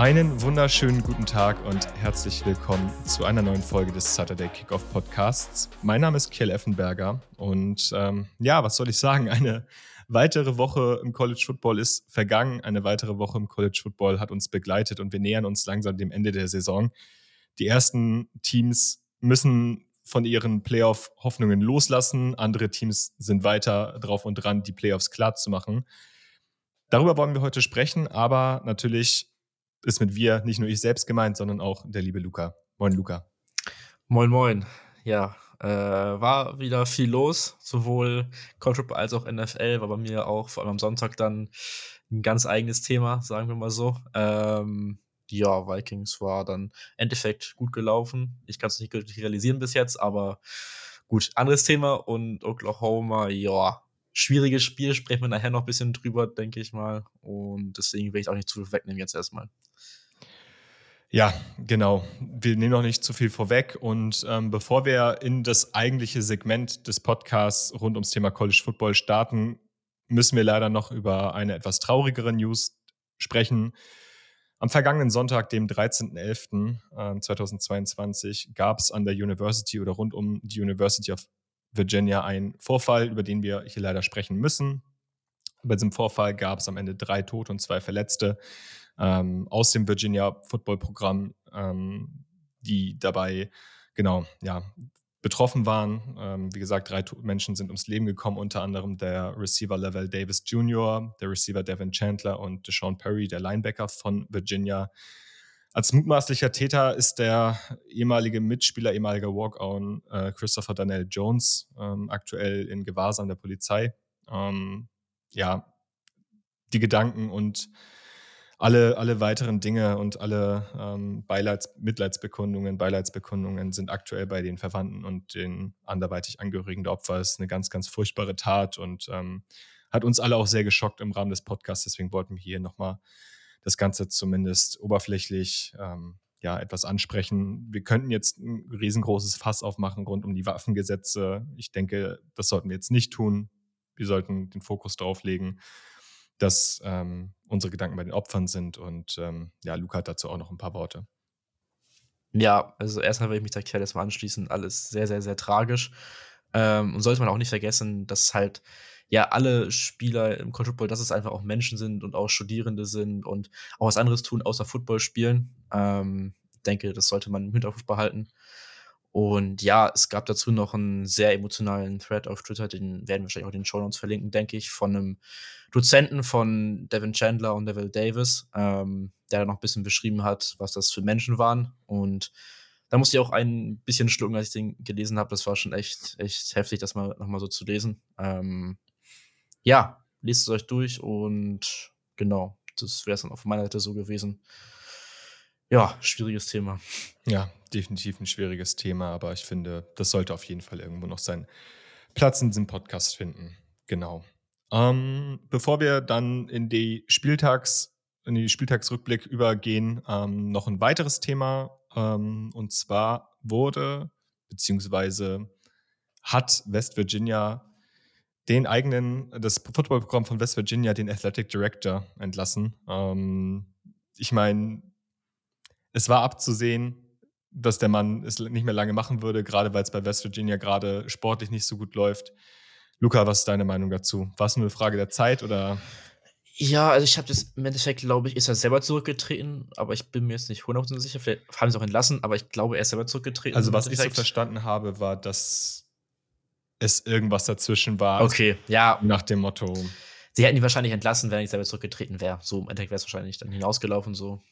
Einen wunderschönen guten Tag und herzlich willkommen zu einer neuen Folge des Saturday Kickoff Podcasts. Mein Name ist Kiel Effenberger und ähm, ja, was soll ich sagen? Eine weitere Woche im College Football ist vergangen. Eine weitere Woche im College Football hat uns begleitet und wir nähern uns langsam dem Ende der Saison. Die ersten Teams müssen von ihren Playoff-Hoffnungen loslassen. Andere Teams sind weiter drauf und dran, die Playoffs klar zu machen. Darüber wollen wir heute sprechen, aber natürlich ist mit wir nicht nur ich selbst gemeint, sondern auch der liebe Luca. Moin, Luca. Moin, moin. Ja, äh, war wieder viel los, sowohl College als auch NFL, war bei mir auch vor allem am Sonntag dann ein ganz eigenes Thema, sagen wir mal so. Ähm, ja, Vikings war dann im Endeffekt gut gelaufen. Ich kann es nicht realisieren bis jetzt, aber gut, anderes Thema. Und Oklahoma, ja, schwieriges Spiel, sprechen wir nachher noch ein bisschen drüber, denke ich mal. Und deswegen will ich auch nicht zu viel wegnehmen jetzt erstmal. Ja, genau. Wir nehmen noch nicht zu viel vorweg. Und ähm, bevor wir in das eigentliche Segment des Podcasts rund ums Thema College Football starten, müssen wir leider noch über eine etwas traurigere News sprechen. Am vergangenen Sonntag, dem 13.11.2022, gab es an der University oder rund um die University of Virginia einen Vorfall, über den wir hier leider sprechen müssen. Bei diesem Vorfall gab es am Ende drei Tote und zwei Verletzte ähm, aus dem Virginia Football Programm, ähm, die dabei genau ja betroffen waren. Ähm, wie gesagt, drei Menschen sind ums Leben gekommen, unter anderem der Receiver Level Davis Jr., der Receiver Devin Chandler und Deshaun Perry, der Linebacker von Virginia. Als mutmaßlicher Täter ist der ehemalige Mitspieler, ehemaliger Walk-On äh, Christopher Daniel Jones, ähm, aktuell in Gewahrsam der Polizei. Ähm, ja, die Gedanken und alle, alle weiteren Dinge und alle ähm, Beileids, Mitleidsbekundungen, Beileidsbekundungen sind aktuell bei den Verwandten und den anderweitig Angehörigen der Opfer. Es ist eine ganz, ganz furchtbare Tat und ähm, hat uns alle auch sehr geschockt im Rahmen des Podcasts. Deswegen wollten wir hier nochmal das Ganze zumindest oberflächlich ähm, ja, etwas ansprechen. Wir könnten jetzt ein riesengroßes Fass aufmachen rund um die Waffengesetze. Ich denke, das sollten wir jetzt nicht tun. Wir sollten den Fokus darauf legen, dass ähm, unsere Gedanken bei den Opfern sind. Und ähm, ja, Luca hat dazu auch noch ein paar Worte. Ja, also erstmal will ich mich da Kerl mal anschließen. Alles sehr, sehr, sehr tragisch. Ähm, und sollte man auch nicht vergessen, dass halt ja alle Spieler im College Football, dass es einfach auch Menschen sind und auch Studierende sind und auch was anderes tun, außer Football spielen. Ähm, denke, das sollte man im Hinterkopf behalten. Und ja, es gab dazu noch einen sehr emotionalen Thread auf Twitter, den werden wir wahrscheinlich auch in den Show Notes verlinken, denke ich, von einem Dozenten von Devin Chandler und Neville Davis, ähm, der noch ein bisschen beschrieben hat, was das für Menschen waren. Und da musste ich auch ein bisschen schlucken, als ich den gelesen habe. Das war schon echt, echt heftig, das mal nochmal so zu lesen. Ähm, ja, lest es euch durch und genau, das wäre es dann auf meiner Seite so gewesen. Ja, schwieriges Thema. Ja, definitiv ein schwieriges Thema, aber ich finde, das sollte auf jeden Fall irgendwo noch seinen Platz in diesem Podcast finden. Genau. Ähm, bevor wir dann in die Spieltags, in die Spieltagsrückblick übergehen, ähm, noch ein weiteres Thema. Ähm, und zwar wurde beziehungsweise hat West Virginia den eigenen, das Footballprogramm von West Virginia, den Athletic Director entlassen. Ähm, ich meine, es war abzusehen, dass der Mann es nicht mehr lange machen würde, gerade weil es bei West Virginia gerade sportlich nicht so gut läuft. Luca, was ist deine Meinung dazu? War es nur eine Frage der Zeit oder? Ja, also ich habe das im Endeffekt, glaube ich, ist er selber zurückgetreten, aber ich bin mir jetzt nicht 100% sicher. Vielleicht haben sie auch entlassen, aber ich glaube, er ist selber zurückgetreten. Also, was ich so verstanden habe, war, dass es irgendwas dazwischen war. Okay, ja. Nach dem Motto. Sie hätten ihn wahrscheinlich entlassen, wenn er selber zurückgetreten wäre. So im Endeffekt wäre es wahrscheinlich dann hinausgelaufen, so.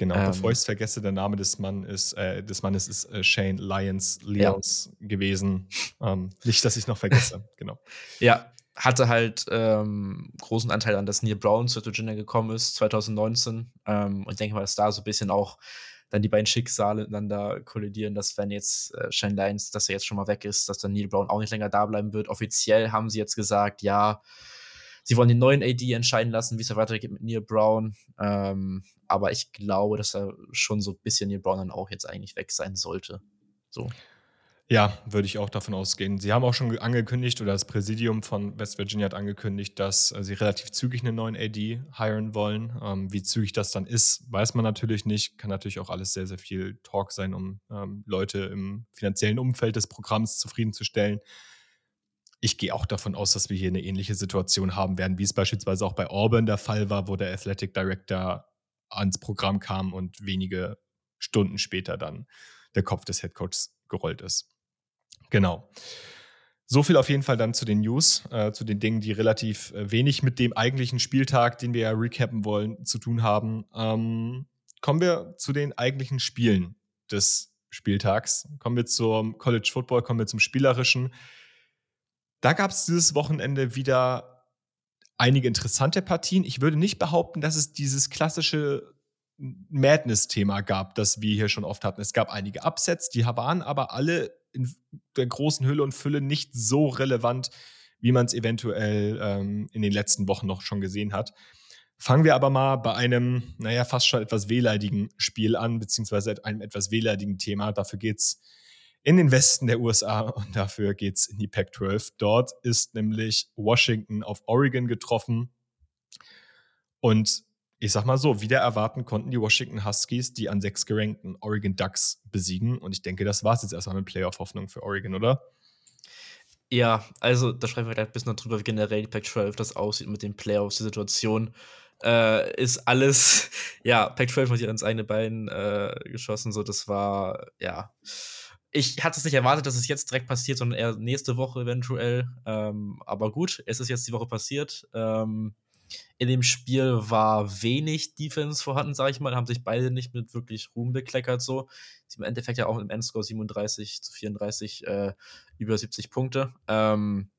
Genau, ähm, bevor ich es vergesse, der Name des, Mann ist, äh, des Mannes ist äh, Shane Lyons Leons ja. gewesen. Ähm, nicht, dass ich noch vergesse, genau. Ja, hatte halt ähm, großen Anteil an, dass Neil Brown zu Virginia gekommen ist, 2019. Ähm, und ich denke mal, dass da so ein bisschen auch dann die beiden Schicksale miteinander kollidieren, dass wenn jetzt äh, Shane Lyons, dass er jetzt schon mal weg ist, dass dann Neil Brown auch nicht länger da bleiben wird. Offiziell haben sie jetzt gesagt, ja, sie wollen den neuen AD entscheiden lassen, wie es weitergeht mit Neil Brown. Ähm, aber ich glaube, dass er schon so ein bisschen Neil Brown dann auch jetzt eigentlich weg sein sollte. So. Ja, würde ich auch davon ausgehen. Sie haben auch schon angekündigt, oder das Präsidium von West Virginia hat angekündigt, dass äh, sie relativ zügig einen neuen AD hiren wollen. Ähm, wie zügig das dann ist, weiß man natürlich nicht. Kann natürlich auch alles sehr, sehr viel Talk sein, um ähm, Leute im finanziellen Umfeld des Programms zufriedenzustellen. Ich gehe auch davon aus, dass wir hier eine ähnliche Situation haben werden, wie es beispielsweise auch bei Auburn der Fall war, wo der Athletic Director ans Programm kam und wenige Stunden später dann der Kopf des Headcoaches gerollt ist. Genau. So viel auf jeden Fall dann zu den News, äh, zu den Dingen, die relativ äh, wenig mit dem eigentlichen Spieltag, den wir ja recappen wollen, zu tun haben. Ähm, kommen wir zu den eigentlichen Spielen des Spieltags. Kommen wir zum College Football, kommen wir zum Spielerischen. Da gab es dieses Wochenende wieder einige interessante Partien. Ich würde nicht behaupten, dass es dieses klassische Madness-Thema gab, das wir hier schon oft hatten. Es gab einige Upsets, die waren aber alle in der großen Hülle und Fülle nicht so relevant, wie man es eventuell ähm, in den letzten Wochen noch schon gesehen hat. Fangen wir aber mal bei einem, naja, fast schon etwas wehleidigen Spiel an, beziehungsweise einem etwas wehleidigen Thema. Dafür geht's in den Westen der USA und dafür geht's in die Pac-12. Dort ist nämlich Washington auf Oregon getroffen. Und ich sag mal so, wieder erwarten konnten die Washington Huskies die an sechs gerankten Oregon Ducks besiegen. Und ich denke, das war es jetzt erstmal mit Playoff-Hoffnung für Oregon, oder? Ja, also da sprechen wir gleich ein bisschen drüber, wie generell die Pac-12 das aussieht mit den Playoffs, die Situation. Äh, ist alles, ja, Pac-12 hat hier ans eigene Bein äh, geschossen, so das war, ja. Ich hatte es nicht erwartet, dass es jetzt direkt passiert, sondern eher nächste Woche eventuell. Ähm, aber gut, es ist jetzt die Woche passiert. Ähm, in dem Spiel war wenig Defense vorhanden, sage ich mal. Haben sich beide nicht mit wirklich Ruhm bekleckert. So. Im Endeffekt ja auch im Endscore 37 zu 34 äh, über 70 Punkte. Ähm,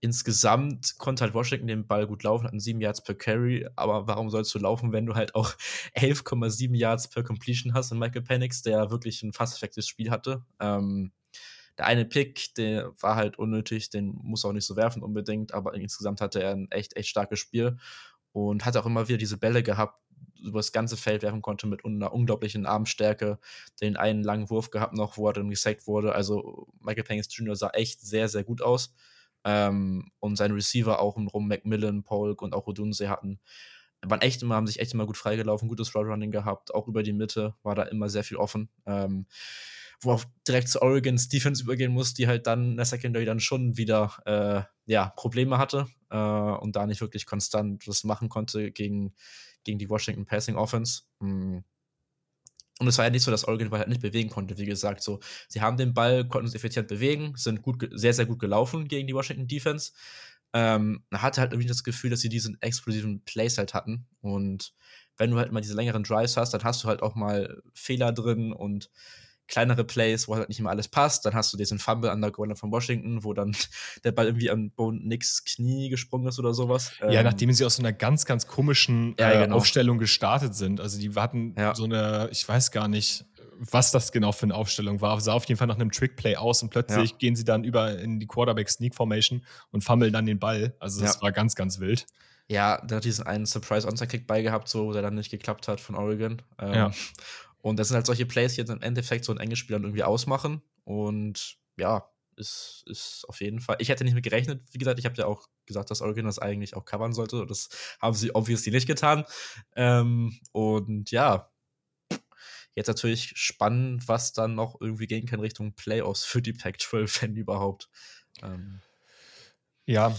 insgesamt konnte halt Washington den Ball gut laufen, hatten 7 Yards per Carry, aber warum sollst du laufen, wenn du halt auch 11,7 Yards per Completion hast und Michael Penix, der wirklich ein fast perfektes Spiel hatte. Ähm, der eine Pick, der war halt unnötig, den muss er auch nicht so werfen unbedingt, aber insgesamt hatte er ein echt, echt starkes Spiel und hat auch immer wieder diese Bälle gehabt, über das ganze Feld werfen konnte mit einer unglaublichen Armstärke. Den einen langen Wurf gehabt noch, wo er dann gesackt wurde. Also Michael Penix Jr. sah echt sehr, sehr gut aus. Ähm, und seine Receiver auch rum Macmillan, Polk und auch Odunse hatten waren echt immer, haben sich echt immer gut freigelaufen, gutes Roadrunning gehabt, auch über die Mitte war da immer sehr viel offen. Ähm, wo auch direkt zu Oregons Defense übergehen muss, die halt dann in der Secondary dann schon wieder äh, ja, Probleme hatte äh, und da nicht wirklich konstant was machen konnte gegen, gegen die Washington Passing Offense. Mhm. Und es war ja nicht so, dass Oregon den Ball halt nicht bewegen konnte. Wie gesagt, so, sie haben den Ball, konnten es effizient bewegen, sind gut, sehr, sehr gut gelaufen gegen die Washington Defense. Ähm, hatte halt irgendwie das Gefühl, dass sie diesen explosiven Plays halt hatten. Und wenn du halt mal diese längeren Drives hast, dann hast du halt auch mal Fehler drin und kleinere Plays, wo halt nicht immer alles passt. Dann hast du diesen Fumble an der Corner von Washington, wo dann der Ball irgendwie an Bo Nicks Knie gesprungen ist oder sowas. Ja, ähm, nachdem sie aus so einer ganz, ganz komischen ja, äh, genau. Aufstellung gestartet sind. Also die hatten ja. so eine, ich weiß gar nicht, was das genau für eine Aufstellung war. Sah auf jeden Fall nach einem Trickplay aus und plötzlich ja. gehen sie dann über in die Quarterback Sneak Formation und fummeln dann den Ball. Also das war ganz, ganz wild. Ja, der hat diesen einen Surprise Onside Kick beigehabt, so der dann nicht geklappt hat von Oregon. Ähm, ja. Und das sind halt solche Plays, die jetzt im Endeffekt so ein enges Spiel dann irgendwie ausmachen. Und ja, ist, ist auf jeden Fall. Ich hätte nicht mit gerechnet, wie gesagt, ich habe ja auch gesagt, dass Oregon das eigentlich auch covern sollte. Das haben sie obviously nicht getan. Ähm, und ja, jetzt natürlich spannend, was dann noch irgendwie gehen kann Richtung Playoffs für die Pac-12, wenn überhaupt. Ähm. Ja,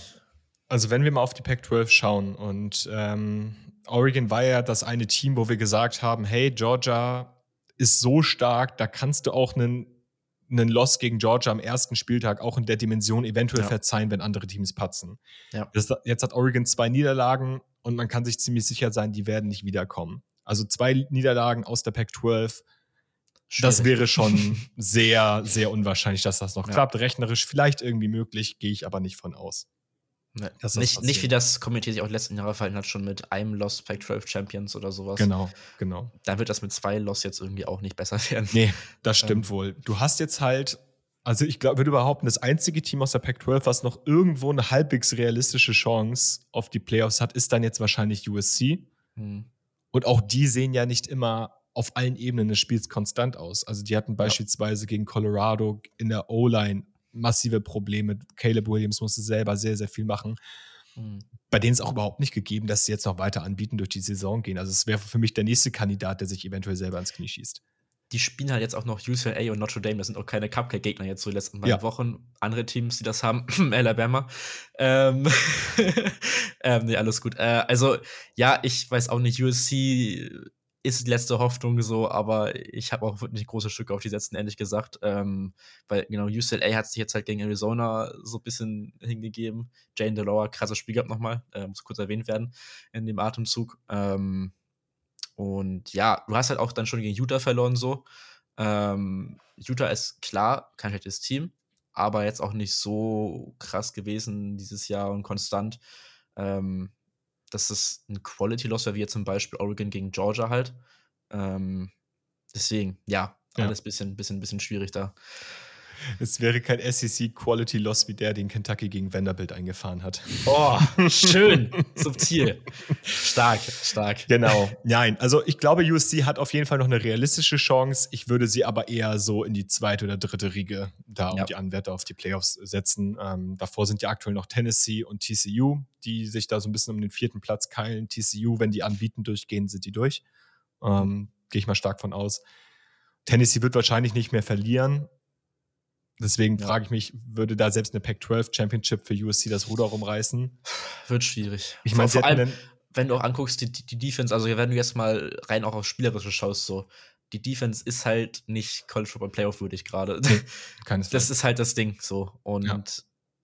also wenn wir mal auf die Pac-12 schauen und ähm, Oregon war ja das eine Team, wo wir gesagt haben, hey, Georgia ist so stark, da kannst du auch einen, einen Loss gegen Georgia am ersten Spieltag auch in der Dimension eventuell ja. verzeihen, wenn andere Teams patzen. Ja. Das, jetzt hat Oregon zwei Niederlagen und man kann sich ziemlich sicher sein, die werden nicht wiederkommen. Also zwei Niederlagen aus der Pac-12, das wäre schon sehr, sehr unwahrscheinlich, dass das noch ja. klappt. Rechnerisch vielleicht irgendwie möglich, gehe ich aber nicht von aus. Nee, nicht, nicht wie das Komitee sich auch letzten Jahre verhalten hat, schon mit einem Loss Pac-12 Champions oder sowas. Genau, genau. Dann wird das mit zwei Loss jetzt irgendwie auch nicht besser werden. Nee, das stimmt ähm. wohl. Du hast jetzt halt, also ich glaube, würde behaupten, das einzige Team aus der Pac-12, was noch irgendwo eine halbwegs realistische Chance auf die Playoffs hat, ist dann jetzt wahrscheinlich USC. Hm. Und auch die sehen ja nicht immer auf allen Ebenen des Spiels konstant aus. Also die hatten beispielsweise gegen Colorado in der O-Line massive Probleme. Caleb Williams musste selber sehr, sehr viel machen. Mhm. Bei denen ist auch überhaupt nicht gegeben, dass sie jetzt noch weiter anbieten, durch die Saison gehen. Also es wäre für mich der nächste Kandidat, der sich eventuell selber ins Knie schießt. Die spielen halt jetzt auch noch UCLA und Notre Dame. Das sind auch keine Cupcake-Gegner jetzt so die letzten beiden ja. Wochen. Andere Teams, die das haben, Alabama. Ähm, ähm, nee, alles gut. Äh, also, ja, ich weiß auch nicht, USC ist die letzte Hoffnung so, aber ich habe auch wirklich große Stücke auf die setzen, ehrlich gesagt. Ähm, weil, genau, UCLA hat sich jetzt halt gegen Arizona so ein bisschen hingegeben. Jane DeLore, krasses Spiel gehabt nochmal, äh, muss kurz erwähnt werden in dem Atemzug. Ähm, und ja, du hast halt auch dann schon gegen Utah verloren, so. Ähm, Utah ist klar kein schlechtes Team, aber jetzt auch nicht so krass gewesen dieses Jahr und konstant. Ähm, dass es ein Quality-Loss wäre, wie jetzt zum Beispiel Oregon gegen Georgia halt. Ähm, deswegen, ja, alles ja. bisschen, bisschen, bisschen schwierig da. Es wäre kein SEC Quality Loss wie der, den Kentucky gegen Vanderbilt eingefahren hat. Oh, schön, subtil. Stark, stark. Genau. Nein, also ich glaube, USC hat auf jeden Fall noch eine realistische Chance. Ich würde sie aber eher so in die zweite oder dritte Riege da ja. um die Anwärter auf die Playoffs setzen. Ähm, davor sind ja aktuell noch Tennessee und TCU, die sich da so ein bisschen um den vierten Platz keilen. TCU, wenn die anbieten durchgehen, sind die durch. Ähm, Gehe ich mal stark von aus. Tennessee wird wahrscheinlich nicht mehr verlieren, Deswegen ja. frage ich mich, würde da selbst eine Pac-12 Championship für USC das Ruder rumreißen? Wird schwierig. Ich meine, vor allem, wenn du auch anguckst, die, die, Defense, also wenn du jetzt mal rein auch auf Spielerische schaust, so, die Defense ist halt nicht College Football Playoff würdig gerade. Nee, das ist halt das Ding so. Und ja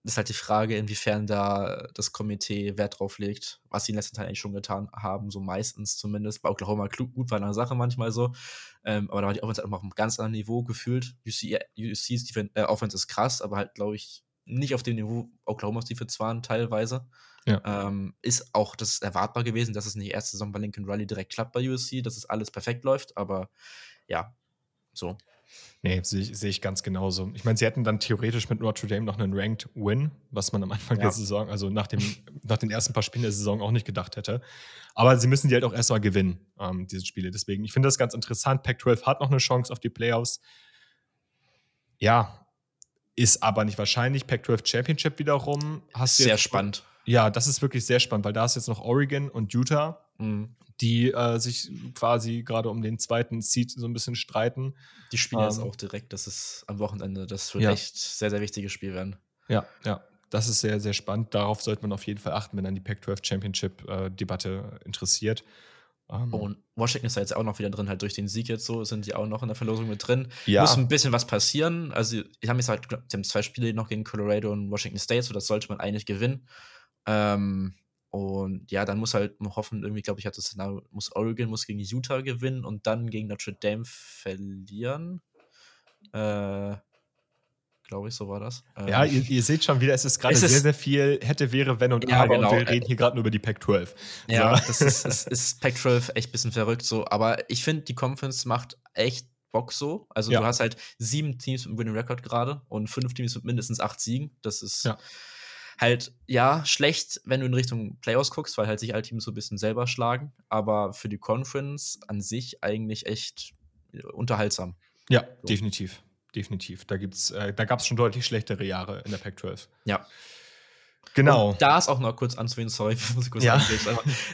ist halt die Frage, inwiefern da das Komitee Wert drauf legt, was sie in letzter Zeit eigentlich schon getan haben, so meistens zumindest. Bei Oklahoma gut war eine Sache manchmal so. Ähm, aber da war die Offense halt auch auf einem ganz anderen Niveau gefühlt. UC, UC's Defense, äh, Offense ist krass, aber halt, glaube ich, nicht auf dem Niveau Oklahomas Defense waren teilweise. Ja. Ähm, ist auch das erwartbar gewesen, dass es nicht erste Saison bei Lincoln Riley direkt klappt bei USC, dass es alles perfekt läuft, aber ja, so. Nee, sehe ich, seh ich ganz genauso. Ich meine, sie hätten dann theoretisch mit Notre Dame noch einen Ranked Win, was man am Anfang ja. der Saison, also nach, dem, nach den ersten paar Spielen der Saison auch nicht gedacht hätte. Aber sie müssen die halt auch erstmal gewinnen, ähm, diese Spiele. Deswegen, ich finde das ganz interessant. Pac-12 hat noch eine Chance auf die Playoffs. Ja, ist aber nicht wahrscheinlich. Pac-12 Championship wiederum. Hast sehr spannend. Ja, das ist wirklich sehr spannend, weil da ist jetzt noch Oregon und Utah. Mhm die äh, sich quasi gerade um den zweiten Seed so ein bisschen streiten. Die spielen ähm, jetzt auch direkt, das ist am Wochenende. Das wird ja. echt sehr, sehr wichtiges Spiel werden. Ja, ja. Das ist sehr, sehr spannend. Darauf sollte man auf jeden Fall achten, wenn dann die Pac-12 Championship-Debatte äh, interessiert. Um, ähm, und Washington ist da jetzt auch noch wieder drin, halt durch den Sieg jetzt so, sind die auch noch in der Verlosung mit drin. Ja. Muss ein bisschen was passieren. Also, ich habe jetzt halt, sie haben zwei Spiele noch gegen Colorado und Washington State, so das sollte man eigentlich gewinnen. Ähm, und ja, dann muss halt hoffen, irgendwie, glaube ich, hat das Szenario, muss Oregon muss gegen Utah gewinnen und dann gegen Notre Dame verlieren. Äh, glaube ich, so war das. Ja, ähm, ihr, ihr, seht schon wieder, es ist gerade sehr, sehr viel hätte, wäre, wenn und ja, aber. Genau. Und wir reden hier gerade nur über die Pac-12. Ja, so. das ist, ist, ist Pac-12 echt ein bisschen verrückt so. Aber ich finde, die Conference macht echt Bock so. Also ja. du hast halt sieben Teams mit einem Winning Record gerade und fünf Teams mit mindestens acht Siegen. Das ist. Ja halt, ja, schlecht, wenn du in Richtung Playoffs guckst, weil halt sich alle Teams so ein bisschen selber schlagen. Aber für die Conference an sich eigentlich echt äh, unterhaltsam. Ja, so. definitiv. Definitiv. Da, äh, da gab es schon deutlich schlechtere Jahre in der Pac-12. Ja. Genau. Und da ist auch noch kurz anzuwählen, sorry, muss ich kurz ja. Angehen,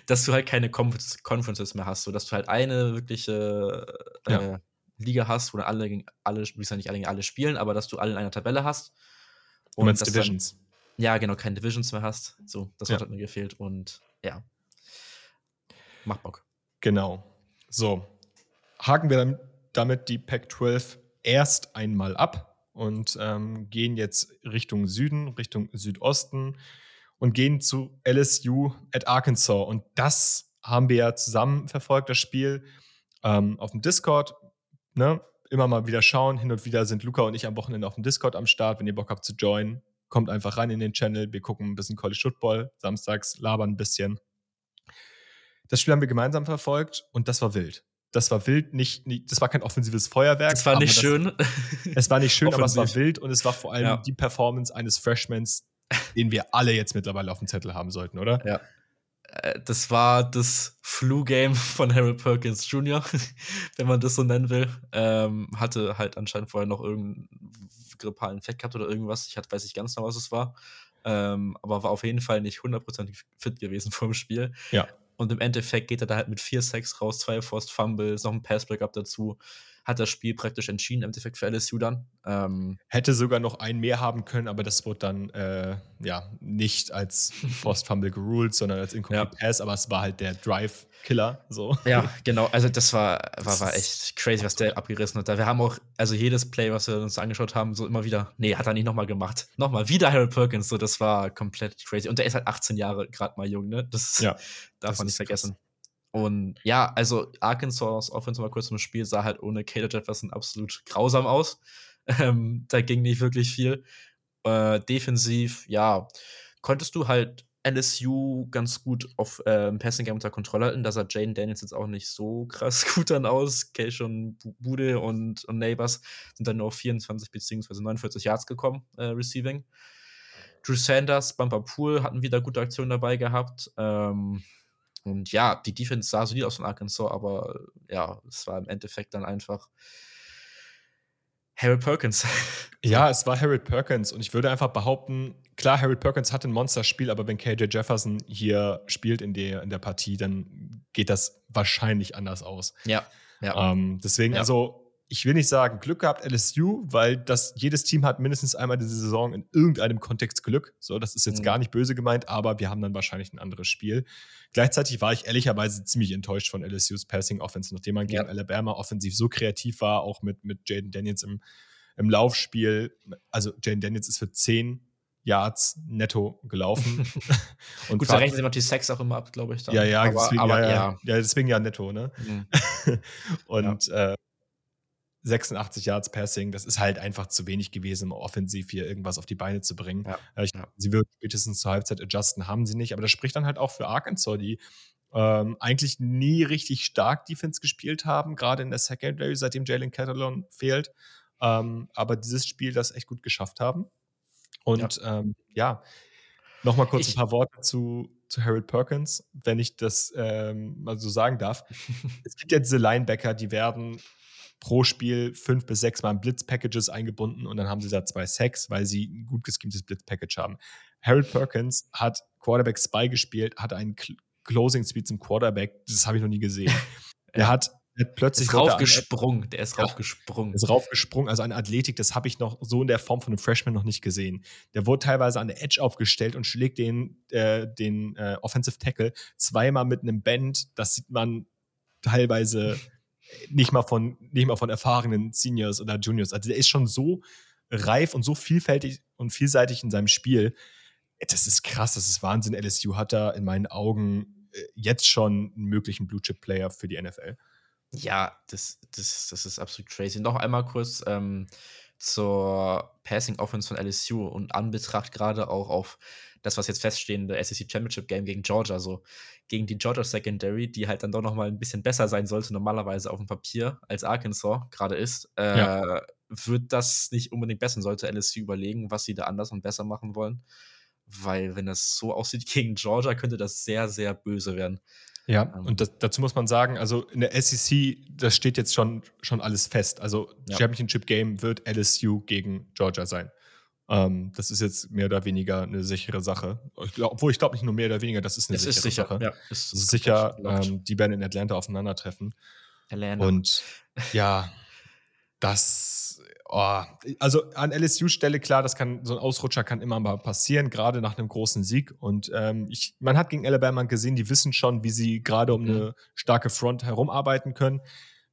dass du halt keine Conferences mehr hast, so dass du halt eine wirkliche äh, ja. Liga hast, wo alle gegen alle, wie gesagt, nicht alle gegen alle spielen, aber dass du alle in einer Tabelle hast. Und du meinst Divisions? Dann, ja, genau, keine Divisions mehr hast. So, das ja. hat mir gefehlt und ja. Macht Bock. Genau. So. Haken wir damit die Pac-12 erst einmal ab und ähm, gehen jetzt Richtung Süden, Richtung Südosten und gehen zu LSU at Arkansas. Und das haben wir ja zusammen verfolgt, das Spiel ähm, auf dem Discord. Ne? Immer mal wieder schauen. Hin und wieder sind Luca und ich am Wochenende auf dem Discord am Start. Wenn ihr Bock habt zu joinen, kommt einfach rein in den Channel, wir gucken ein bisschen College Football, samstags labern ein bisschen. Das Spiel haben wir gemeinsam verfolgt und das war wild. Das war wild, nicht, nicht das war kein offensives Feuerwerk. Das war nicht das, schön. Es war nicht schön, aber es war wild und es war vor allem ja. die Performance eines Freshmans, den wir alle jetzt mittlerweile auf dem Zettel haben sollten, oder? Ja. äh, das war das Flu-Game von Harold Perkins Jr., wenn man das so nennen will. Ähm, hatte halt anscheinend vorher noch irgendeinen grippalen Infekt gehabt oder irgendwas. Ich weiß nicht ganz genau, was es war. Ähm, aber war auf jeden Fall nicht hundertprozentig fit gewesen vor dem Spiel. Ja. Und im Endeffekt geht er da halt mit vier Sacks raus, zwei Forced Fumbles, noch ein Pass-Breakup dazu hat das Spiel praktisch entschieden, im Endeffekt für LSU dann. Ähm, Hätte sogar noch einen mehr haben können, aber das wurde dann äh, ja nicht als Forced Fumble geruled, sondern als Incomplete ja. Pass, aber es war halt der Drive-Killer. So. Ja, genau. Also das war, war, war echt crazy, was der abgerissen hat. Wir haben auch, also jedes Play, was wir uns angeschaut haben, so immer wieder, nee, hat er nicht nochmal gemacht. Nochmal, wieder Harold Perkins, so, das war komplett crazy. Und der ist halt 18 Jahre gerade mal jung, ne? Das ja, darf das man nicht vergessen. Krass. Und ja, also Arkansas Offense mal kurz im Spiel sah halt ohne Cater Jefferson absolut grausam aus. Ähm, da ging nicht wirklich viel. Äh, defensiv, ja, konntest du halt LSU ganz gut auf äh, Passing Game unter Kontrolle halten. Da sah Jane Daniels jetzt auch nicht so krass gut dann aus. Und Bude und, und Neighbors sind dann nur auf 24 bzw. 49 Yards gekommen, äh, Receiving. Drew Sanders, Bumper Pool hatten wieder gute Aktionen dabei gehabt. Ähm, und ja, die Defense sah solid aus von Arkansas, aber ja, es war im Endeffekt dann einfach Harold Perkins. Ja, es war Harold Perkins und ich würde einfach behaupten, klar, Harold Perkins hat ein Monsterspiel, aber wenn KJ Jefferson hier spielt in der, in der Partie, dann geht das wahrscheinlich anders aus. Ja. ja. Ähm, deswegen, ja. also ich will nicht sagen Glück gehabt LSU, weil das jedes Team hat mindestens einmal diese Saison in irgendeinem Kontext Glück. So, das ist jetzt mhm. gar nicht böse gemeint, aber wir haben dann wahrscheinlich ein anderes Spiel. Gleichzeitig war ich ehrlicherweise ziemlich enttäuscht von LSU's Passing Offense, nachdem man gegen ja. Alabama offensiv so kreativ war, auch mit mit Jaden Daniels im im Laufspiel. Also Jaden Daniels ist für 10 Yards netto gelaufen. und Gut, da rechnen sie noch die Sex auch immer ab, glaube ich. Dann. Ja, ja, aber, deswegen, aber, ja, ja. ja, deswegen ja netto, ne? Mhm. und ja. Äh, 86 Yards Passing, das ist halt einfach zu wenig gewesen, um offensiv hier irgendwas auf die Beine zu bringen. Ja, äh, ich, ja. Sie wird spätestens zur Halbzeit adjusten, haben sie nicht. Aber das spricht dann halt auch für Arkansas, die ähm, eigentlich nie richtig stark Defense gespielt haben, gerade in der Secondary, seitdem Jalen Catalon fehlt. Ähm, aber dieses Spiel das echt gut geschafft haben. Und ja, ähm, ja nochmal kurz ich, ein paar Worte zu, zu Harold Perkins, wenn ich das ähm, mal so sagen darf. es gibt ja diese Linebacker, die werden pro Spiel fünf bis sechs Mal Blitz-Packages eingebunden und dann haben sie da zwei Sacks, weil sie ein gut geskimtes Blitz-Package haben. Harold Perkins hat Quarterback Spy gespielt, hat einen Closing Speed zum Quarterback, das habe ich noch nie gesehen. er hat hat plötzlich ist raufgesprungen, der ist ja, raufgesprungen. Ist raufgesprungen, also eine Athletik, das habe ich noch so in der Form von einem Freshman noch nicht gesehen. Der wurde teilweise an der Edge aufgestellt und schlägt den, äh, den äh, Offensive Tackle zweimal mit einem Band. Das sieht man teilweise nicht mal von, nicht mal von erfahrenen Seniors oder Juniors. Also der ist schon so reif und so vielfältig und vielseitig in seinem Spiel. Das ist krass, das ist Wahnsinn. LSU hat da in meinen Augen äh, jetzt schon einen möglichen Blue-Chip-Player für die NFL. Ja, das, das, das ist absolut crazy. Noch einmal kurz ähm, zur Passing Offense von LSU und Anbetracht gerade auch auf das, was jetzt feststehende SEC Championship Game gegen Georgia, so gegen die Georgia Secondary, die halt dann doch noch mal ein bisschen besser sein sollte, normalerweise auf dem Papier, als Arkansas gerade ist, äh, ja. wird das nicht unbedingt besser. Sollte LSU überlegen, was sie da anders und besser machen wollen. Weil, wenn das so aussieht gegen Georgia, könnte das sehr, sehr böse werden. Ja, ähm, und das, dazu muss man sagen, also in der SEC, das steht jetzt schon, schon alles fest. Also ja. Championship Game wird LSU gegen Georgia sein. Ähm, das ist jetzt mehr oder weniger eine sichere Sache. Ich glaub, obwohl ich glaube nicht nur mehr oder weniger, das ist eine es sichere ist sicher, Sache. Ja, ist, ist sicher, ähm, die werden in Atlanta aufeinandertreffen. Atlanta. Und ja, das, oh, also an LSU-Stelle klar, das kann, so ein Ausrutscher kann immer mal passieren, gerade nach einem großen Sieg. Und ähm, ich, man hat gegen Alabama gesehen, die wissen schon, wie sie gerade um mhm. eine starke Front herumarbeiten können.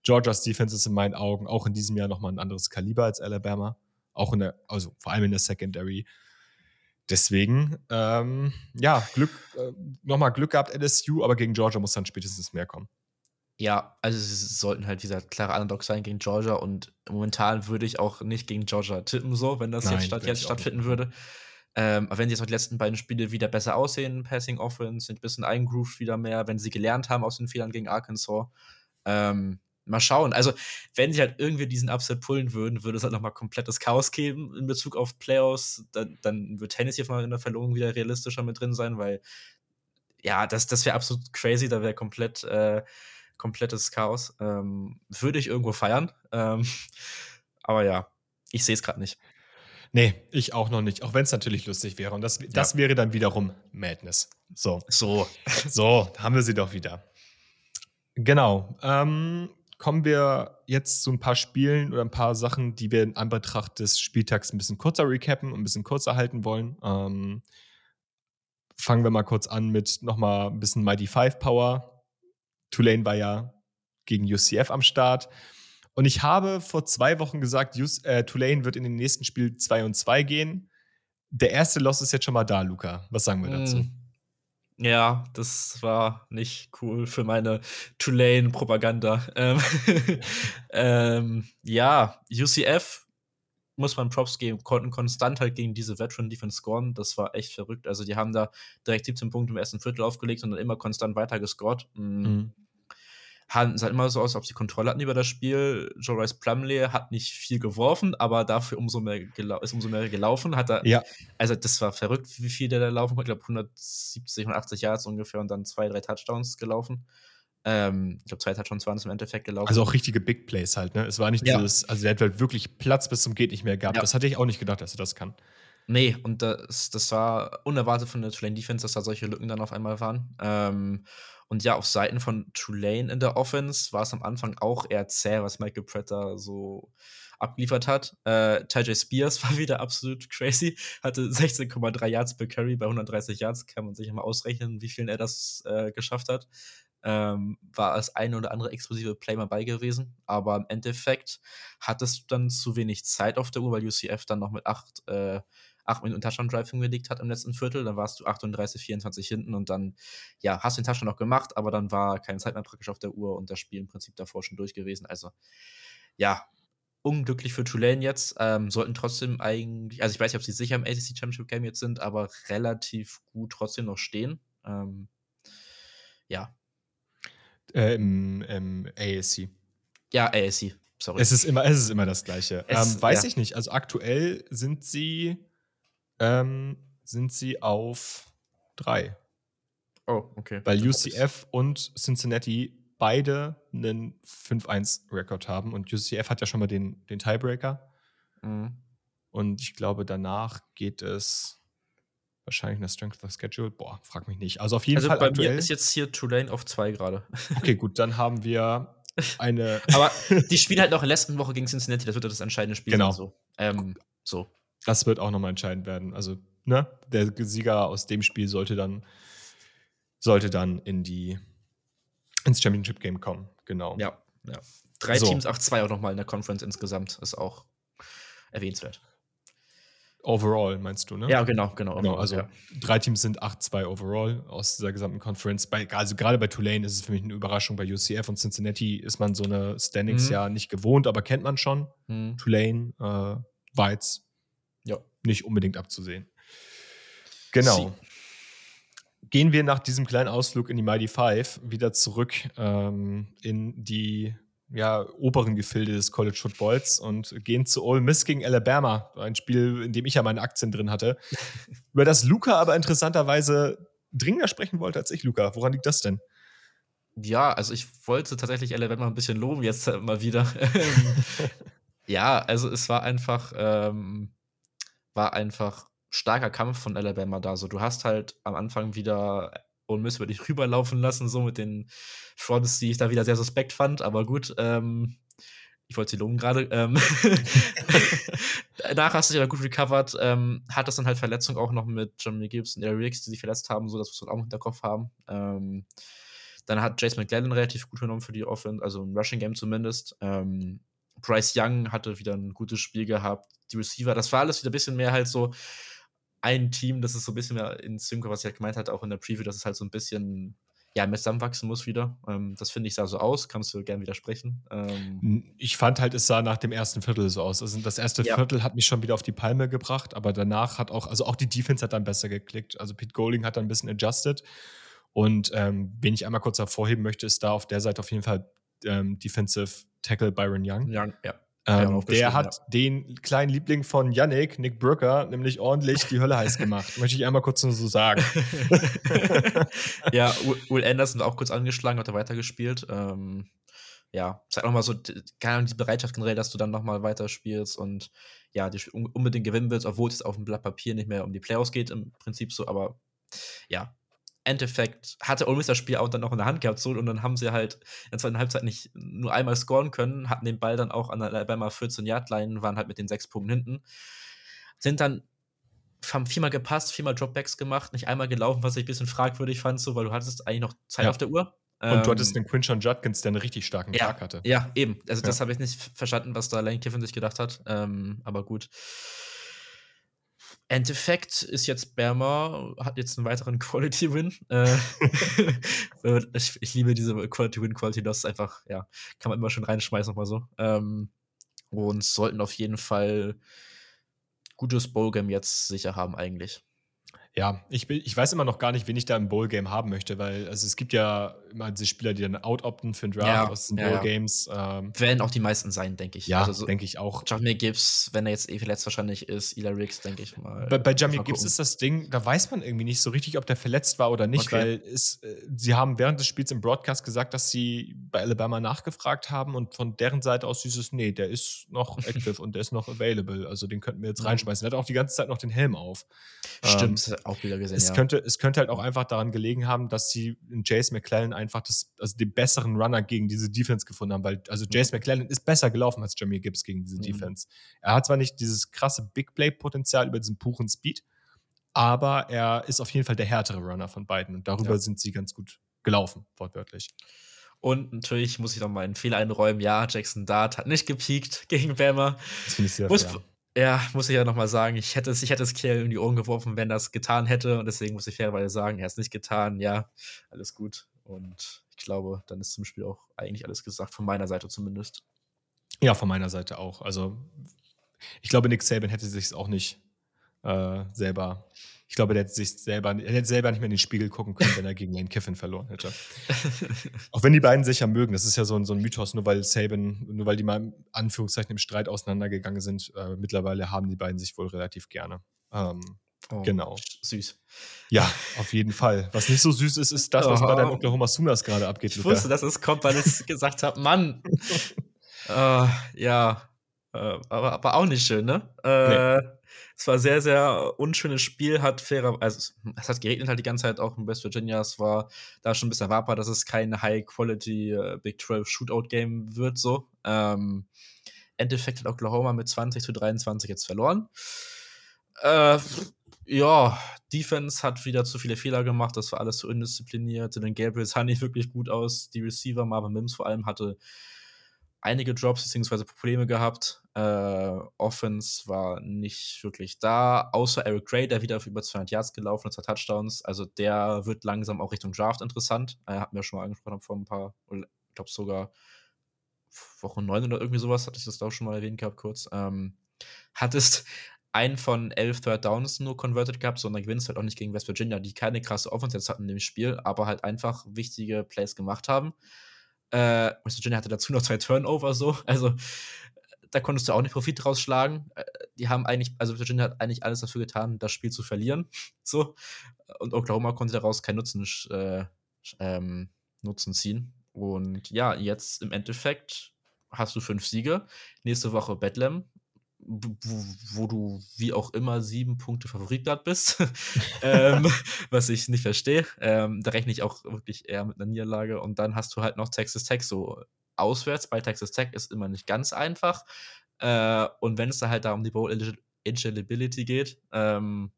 Georgias Defense ist in meinen Augen auch in diesem Jahr nochmal ein anderes Kaliber als Alabama. Auch in der, also vor allem in der Secondary. Deswegen, ähm, ja, Glück, äh, nochmal Glück gehabt, LSU, aber gegen Georgia muss dann spätestens mehr kommen. Ja, also sie sollten halt dieser klare Underdog sein gegen Georgia und momentan würde ich auch nicht gegen Georgia tippen, so, wenn das Nein, jetzt, statt, jetzt stattfinden würde. Ähm, wenn sie jetzt auch die letzten beiden Spiele wieder besser aussehen, Passing Offense, sind ein bisschen eingrooved wieder mehr, wenn sie gelernt haben aus den Fehlern gegen Arkansas, ähm, mal schauen. Also, wenn sie halt irgendwie diesen Upset pullen würden, würde es halt nochmal komplettes Chaos geben in Bezug auf Playoffs. Dann, dann wird Tennessee mal in der Verlobung wieder realistischer mit drin sein, weil ja, das, das wäre absolut crazy, da wäre komplett, äh, komplettes Chaos. Ähm, würde ich irgendwo feiern. Ähm, aber ja, ich sehe es gerade nicht. Nee, ich auch noch nicht, auch wenn es natürlich lustig wäre. Und das, das ja. wäre dann wiederum Madness. So. So. so, haben wir sie doch wieder. Genau. Ähm, kommen wir jetzt zu ein paar Spielen oder ein paar Sachen, die wir in Anbetracht des Spieltags ein bisschen kurzer recappen und ein bisschen kurzer halten wollen. Ähm, fangen wir mal kurz an mit nochmal ein bisschen Mighty Five Power. Tulane war ja gegen UCF am Start. Und ich habe vor zwei Wochen gesagt, äh, Tulane wird in den nächsten Spiel 2 und 2 gehen. Der erste Loss ist jetzt schon mal da, Luca. Was sagen wir dazu? Mm. Ja, das war nicht cool für meine Tulane-Propaganda. Ähm, ähm, ja, UCF muss man Props geben, konnten konstant halt gegen diese Veteran Defense scoren. Das war echt verrückt. Also, die haben da direkt 17 Punkte im ersten Viertel aufgelegt und dann immer konstant weiter gescored. Mm. Mhm. Hatten es halt immer so aus, als ob sie Kontrolle hatten über das Spiel. Joe Rice Plumley hat nicht viel geworfen, aber dafür umso mehr ist umso mehr gelaufen. Hat er, ja. Also, das war verrückt, wie viel der da laufen konnte. Ich glaube, 170, 180 Yards ungefähr und dann zwei, drei Touchdowns gelaufen. Ähm, ich glaube, zwei Touchdowns waren es im Endeffekt gelaufen. Also auch richtige Big Plays halt, ne? Es war nicht ja. dieses, also der hat halt wirklich Platz bis zum Geht nicht mehr gehabt. Ja. Das hatte ich auch nicht gedacht, dass er das kann. Nee, und das, das war unerwartet von der Tulane Defense, dass da solche Lücken dann auf einmal waren. Ähm, und ja, auf Seiten von Tulane in der Offense war es am Anfang auch eher zäh, was Michael Pratt so abgeliefert hat. Äh, Tajay Spears war wieder absolut crazy, hatte 16,3 Yards per Carry bei 130 Yards, kann man sich mal ausrechnen, wie viel er das äh, geschafft hat ähm, war das eine oder andere explosive Play mal bei gewesen. Aber im Endeffekt hattest du dann zu wenig Zeit auf der Uhr, weil UCF dann noch mit acht, äh, acht Minuten Touchdown Drive hingelegt hat im letzten Viertel. Dann warst du 38, 24 hinten und dann, ja, hast den Touchdown noch gemacht, aber dann war keine Zeit mehr praktisch auf der Uhr und das Spiel im Prinzip davor schon durch gewesen. Also, ja, unglücklich für Tulane jetzt. Ähm, sollten trotzdem eigentlich, also ich weiß nicht, ob sie sicher im ACC Championship Game jetzt sind, aber relativ gut trotzdem noch stehen. Ähm, ja, äh, im, im ASC. Ja, ASC, sorry. Es ist immer, es ist immer das Gleiche. Es, ähm, weiß ja. ich nicht. Also aktuell sind sie, ähm, sind sie auf drei. Oh, okay. Weil UCF und Cincinnati beide einen 5-1-Rekord haben und UCF hat ja schon mal den, den Tiebreaker. Mhm. Und ich glaube, danach geht es Wahrscheinlich eine Strength of Schedule. Boah, frag mich nicht. Also auf jeden also Fall. Bei aktuell, mir ist jetzt hier Tulane auf 2 gerade. Okay, gut, dann haben wir eine. Aber die spielen halt noch in der letzten Woche gegen Cincinnati, das wird das entscheidende Spiel genau. So. Ähm, so. Das wird auch nochmal entscheidend werden. Also, ne, der Sieger aus dem Spiel sollte dann, sollte dann in die, ins Championship Game kommen. Genau. Ja, ja. Drei so. Teams, 8-2 auch nochmal in der Conference insgesamt. Ist auch erwähnenswert. Overall meinst du, ne? Ja, genau, genau. genau also ja. drei Teams sind 8-2 overall aus dieser gesamten Conference. Bei, also gerade bei Tulane ist es für mich eine Überraschung. Bei UCF und Cincinnati ist man so eine Standings mhm. ja nicht gewohnt, aber kennt man schon. Mhm. Tulane äh, war jetzt ja. nicht unbedingt abzusehen. Genau. Sie Gehen wir nach diesem kleinen Ausflug in die Mighty Five wieder zurück ähm, in die ja, oberen Gefilde des College Footballs und gehen zu Ole Miss gegen Alabama, ein Spiel, in dem ich ja meine Aktien drin hatte, über das Luca aber interessanterweise dringender sprechen wollte als ich, Luca. Woran liegt das denn? Ja, also ich wollte tatsächlich Alabama ein bisschen loben jetzt mal wieder. ja, also es war einfach, ähm, war einfach starker Kampf von Alabama da. So, du hast halt am Anfang wieder und Miss würde ich rüberlaufen lassen, so mit den Fronts, die ich da wieder sehr suspekt fand, aber gut, ähm, ich wollte sie loben gerade. Ähm, danach hast du dich aber gut recovered, ähm, hat das dann halt Verletzung auch noch mit Jeremy Gibbs und Eric Riggs, die sich verletzt haben, so dass wir es auch im Hinterkopf haben. Ähm, dann hat Jace McGlennon relativ gut genommen für die Offense, also im Rushing Game zumindest. Ähm, Bryce Young hatte wieder ein gutes Spiel gehabt. Die Receiver, das war alles wieder ein bisschen mehr halt so ein Team, das ist so ein bisschen mehr in Sync, was ich halt gemeint hatte, auch in der Preview, dass es halt so ein bisschen ja, mit zusammenwachsen muss wieder. Ähm, das finde ich sah so aus. Kannst du gerne widersprechen? Ähm, ich fand halt, es sah nach dem ersten Viertel so aus. Also das erste ja. Viertel hat mich schon wieder auf die Palme gebracht, aber danach hat auch, also auch die Defense hat dann besser geklickt. Also Pete Golding hat dann ein bisschen adjusted. Und ähm, wen ich einmal kurz hervorheben möchte, ist da auf der Seite auf jeden Fall ähm, Defensive Tackle Byron Young. Young ja. Ähm, der hat ja. den kleinen Liebling von Yannick, Nick Brooker, nämlich ordentlich die Hölle heiß gemacht. Möchte ich einmal kurz nur so sagen. ja, Will Anderson auch kurz angeschlagen, hat er weitergespielt. Ähm, ja, zeigt nochmal so, keine Ahnung, die Bereitschaft generell, dass du dann nochmal weiterspielst und ja, die unbedingt gewinnen willst, obwohl es auf dem Blatt Papier nicht mehr um die Playoffs geht, im Prinzip so, aber ja, Endeffekt hatte Ole Miss das Spiel auch dann noch in der Hand gehabt, so, und dann haben sie halt in der zweiten Halbzeit nicht nur einmal scoren können, hatten den Ball dann auch an der Alabama 14-Yard-Line, waren halt mit den sechs Punkten hinten, sind dann haben viermal gepasst, viermal Dropbacks gemacht, nicht einmal gelaufen, was ich ein bisschen fragwürdig fand, so, weil du hattest eigentlich noch Zeit ja. auf der Uhr. Und ähm, du hattest ähm, den Quinchon Judkins, der einen richtig starken ja, Tag hatte. Ja, eben. Also, ja. das habe ich nicht verstanden, was da Lane Kiffin sich gedacht hat. Ähm, aber gut. Endeffekt ist jetzt Berma, hat jetzt einen weiteren Quality Win. Äh, ich, ich, liebe diese Quality Win, Quality Loss, einfach, ja, kann man immer schön reinschmeißen, nochmal so. Ähm, und sollten auf jeden Fall gutes Bowl-Game jetzt sicher haben, eigentlich. Ja, ich, bin, ich weiß immer noch gar nicht, wen ich da im Bowl-Game haben möchte, weil also es gibt ja immer diese Spieler, die dann out-opten für den Draft ja, aus den ja, Bowl-Games. Ähm, Werden auch die meisten sein, denke ich. Ja, also so denke ich auch. Jamie Gibbs, wenn er jetzt eh verletzt wahrscheinlich ist, Ila Riggs, denke ich mal. Bei, bei Jamie Gibbs ist das Ding, da weiß man irgendwie nicht so richtig, ob der verletzt war oder nicht, okay. weil es, äh, sie haben während des Spiels im Broadcast gesagt, dass sie bei Alabama nachgefragt haben und von deren Seite aus dieses, nee, der ist noch active und der ist noch available, also den könnten wir jetzt reinschmeißen. Der hat auch die ganze Zeit noch den Helm auf. Stimmt, ähm, auch wieder gesehen, es ja könnte, es könnte halt auch einfach daran gelegen haben, dass sie in Jace McClellan einfach das, also den besseren Runner gegen diese Defense gefunden haben, weil also Jace mhm. McClellan ist besser gelaufen als Jamie Gibbs gegen diese mhm. Defense. Er hat zwar nicht dieses krasse Big Play-Potenzial über diesen puren Speed, aber er ist auf jeden Fall der härtere Runner von beiden und darüber ja. sind sie ganz gut gelaufen, wortwörtlich. Und natürlich muss ich noch mal einen Fehler einräumen. Ja, Jackson Dart hat nicht gepiekt gegen Bama. Das finde ich sehr muss, ja, muss ich ja nochmal sagen, ich hätte es, ich hätte es Kiel in die Ohren geworfen, wenn das getan hätte. Und deswegen muss ich fairerweise sagen, er hat es nicht getan. Ja, alles gut. Und ich glaube, dann ist zum Spiel auch eigentlich alles gesagt, von meiner Seite zumindest. Ja, von meiner Seite auch. Also, ich glaube, Nick Saban hätte sich auch nicht äh, selber ich glaube, der hätte sich selber, er hätte selber nicht mehr in den Spiegel gucken können, wenn er gegen Lane Kiffin verloren hätte. Auch wenn die beiden sich ja mögen, das ist ja so ein, so ein Mythos, nur weil Saban, nur weil die mal in Anführungszeichen im Streit auseinandergegangen sind, äh, mittlerweile haben die beiden sich wohl relativ gerne. Ähm, oh, genau. Süß. Ja, auf jeden Fall. Was nicht so süß ist, ist das, was oh. bei deinen Oklahoma Sooners gerade abgeht. Ich Luca. wusste, dass es kommt, weil ich gesagt habe, Mann. uh, ja, uh, aber, aber auch nicht schön, ne? Uh, nee. Es war ein sehr, sehr unschönes Spiel, hat fairer, also es hat geregnet halt die ganze Zeit auch in West Virginia. Es war da schon ein bisschen erwartbar, dass es kein High-Quality uh, Big 12 Shootout-Game wird, so. Ähm, Endeffekt hat Oklahoma mit 20 zu 23 jetzt verloren. Äh, ja, Defense hat wieder zu viele Fehler gemacht, das war alles zu indiszipliniert. Den Gabriel sah nicht wirklich gut aus. Die Receiver, Marvin Mims vor allem, hatte einige Drops bzw. Probleme gehabt. Äh, Offense war nicht wirklich da, außer Eric Gray, der wieder auf über 200 Yards gelaufen ist, zwei Touchdowns. Also der wird langsam auch Richtung Draft interessant. Er hat mir schon mal angesprochen vor ein paar, ich glaube sogar Woche 9 oder irgendwie sowas, hatte ich das auch schon mal erwähnt gehabt kurz. Ähm, hattest einen von elf Third Downs nur converted gehabt, sondern gewinnst halt auch nicht gegen West Virginia, die keine krasse Offense jetzt hatten in dem Spiel, aber halt einfach wichtige Plays gemacht haben. Äh, West Virginia hatte dazu noch zwei Turnover so. Also da konntest du auch nicht Profit rausschlagen. Äh, die haben eigentlich, also Virginia hat eigentlich alles dafür getan, das Spiel zu verlieren. So. Und Oklahoma konnte daraus keinen Nutzen, äh, ähm, Nutzen ziehen. Und ja, jetzt im Endeffekt hast du fünf Siege. Nächste Woche Bethlehem wo, wo, du wie auch immer sieben Punkte Favorit gerade bist, ähm, was ich nicht verstehe. Ähm, da rechne ich auch wirklich eher mit einer Niederlage. Und dann hast du halt noch Texas Tech so auswärts. Bei Texas Tech ist immer nicht ganz einfach. Äh, und wenn es da halt da um die Bowl Eligibility geht, ähm,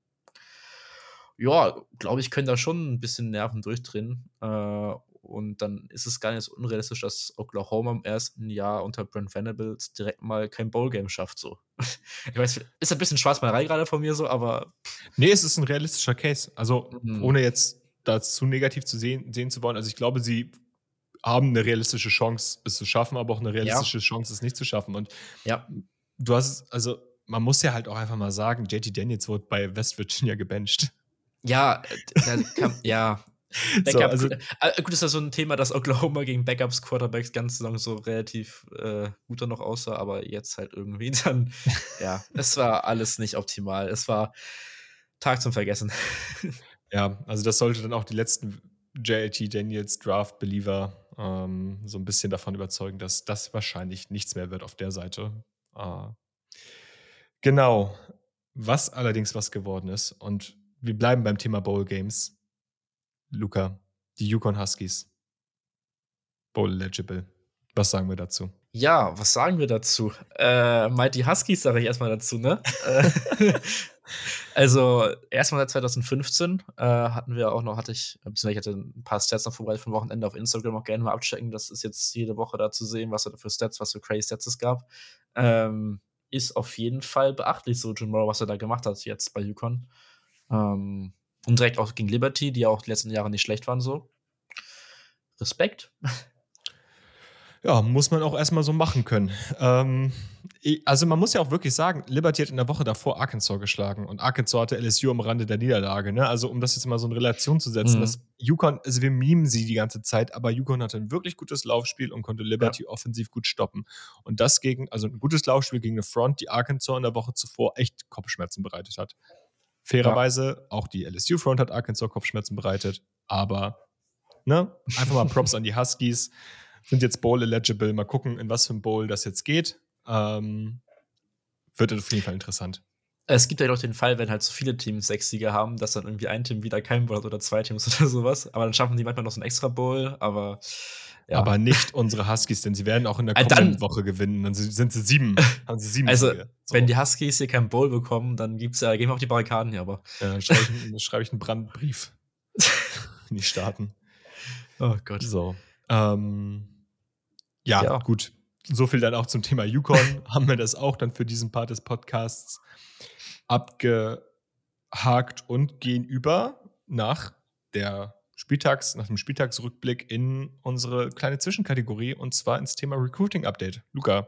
ja, glaube ich, können da schon ein bisschen Nerven durchdrehen. Äh, und dann ist es gar nicht so unrealistisch, dass Oklahoma im ersten Jahr unter Brent Venables direkt mal kein Bowl-Game schafft. So. ich weiß, ist ein bisschen Schwarzmalerei gerade von mir so, aber. Nee, es ist ein realistischer Case. Also, mhm. ohne jetzt das zu negativ zu sehen, sehen zu wollen. Also, ich glaube, sie haben eine realistische Chance, es zu schaffen, aber auch eine realistische ja. Chance, es nicht zu schaffen. Und ja. du hast, also, man muss ja halt auch einfach mal sagen, JT Daniels wurde bei West Virginia gebencht. Ja, äh, kann, ja, Backup, so, also, äh, gut, ist ja so ein Thema, dass Oklahoma gegen Backups Quarterbacks ganz lang so relativ äh, guter noch aussah, aber jetzt halt irgendwie dann, ja, es war alles nicht optimal. Es war Tag zum Vergessen. Ja, also das sollte dann auch die letzten JLT Daniels Draft Believer ähm, so ein bisschen davon überzeugen, dass das wahrscheinlich nichts mehr wird auf der Seite. Äh, genau. Was allerdings was geworden ist, und wir bleiben beim Thema Bowl Games. Luca, die Yukon Huskies. Bowl eligible. Was sagen wir dazu? Ja, was sagen wir dazu? Äh, Mighty Huskies sage ich erstmal dazu, ne? Äh, also, erstmal seit 2015 äh, hatten wir auch noch, hatte ich, ich hatte ein paar Stats noch vorbereitet vom Wochenende auf Instagram auch gerne mal abchecken. Das ist jetzt jede Woche da zu sehen, was da für Stats, was für crazy Stats es gab. Ähm, ist auf jeden Fall beachtlich, so Jim Morrow, was er da gemacht hat jetzt bei Yukon. Ähm, und direkt auch gegen Liberty, die auch die letzten Jahre nicht schlecht waren, so. Respekt. Ja, muss man auch erstmal so machen können. Ähm, also man muss ja auch wirklich sagen, Liberty hat in der Woche davor Arkansas geschlagen und Arkansas hatte LSU am Rande der Niederlage. Ne? Also um das jetzt mal so in Relation zu setzen, mhm. dass Yukon, also wir mimen sie die ganze Zeit, aber Yukon hatte ein wirklich gutes Laufspiel und konnte Liberty ja. offensiv gut stoppen. Und das gegen, also ein gutes Laufspiel gegen eine Front, die Arkansas in der Woche zuvor echt Kopfschmerzen bereitet hat. Fairerweise, ja. auch die LSU-Front hat Arkansas Kopfschmerzen bereitet, aber ne, einfach mal Props an die Huskies sind jetzt Bowl-eligible. Mal gucken, in was für ein Bowl das jetzt geht. Ähm, wird auf jeden Fall interessant. Es gibt ja doch den Fall, wenn halt so viele Teams sechs Sieger haben, dass dann irgendwie ein Team wieder kein Bowl hat oder zwei Teams oder sowas. Aber dann schaffen die manchmal noch so ein extra Bowl, aber. Ja. Aber nicht unsere Huskies, denn sie werden auch in der äh, kommenden dann, Woche gewinnen. Dann sind sie sieben. haben sie sieben also, so. wenn die Huskies hier kein Bowl bekommen, dann gibt's ja, gehen wir auf die Barrikaden hier, aber. Ja, dann schreibe ich, schreib ich einen Brandbrief. in die Staaten. Oh Gott. So. Ähm, ja, ja, gut. So viel dann auch zum Thema Yukon. haben wir das auch dann für diesen Part des Podcasts abgehakt und gehen über nach der Spieltags, nach dem Spieltagsrückblick in unsere kleine Zwischenkategorie und zwar ins Thema Recruiting Update. Luca,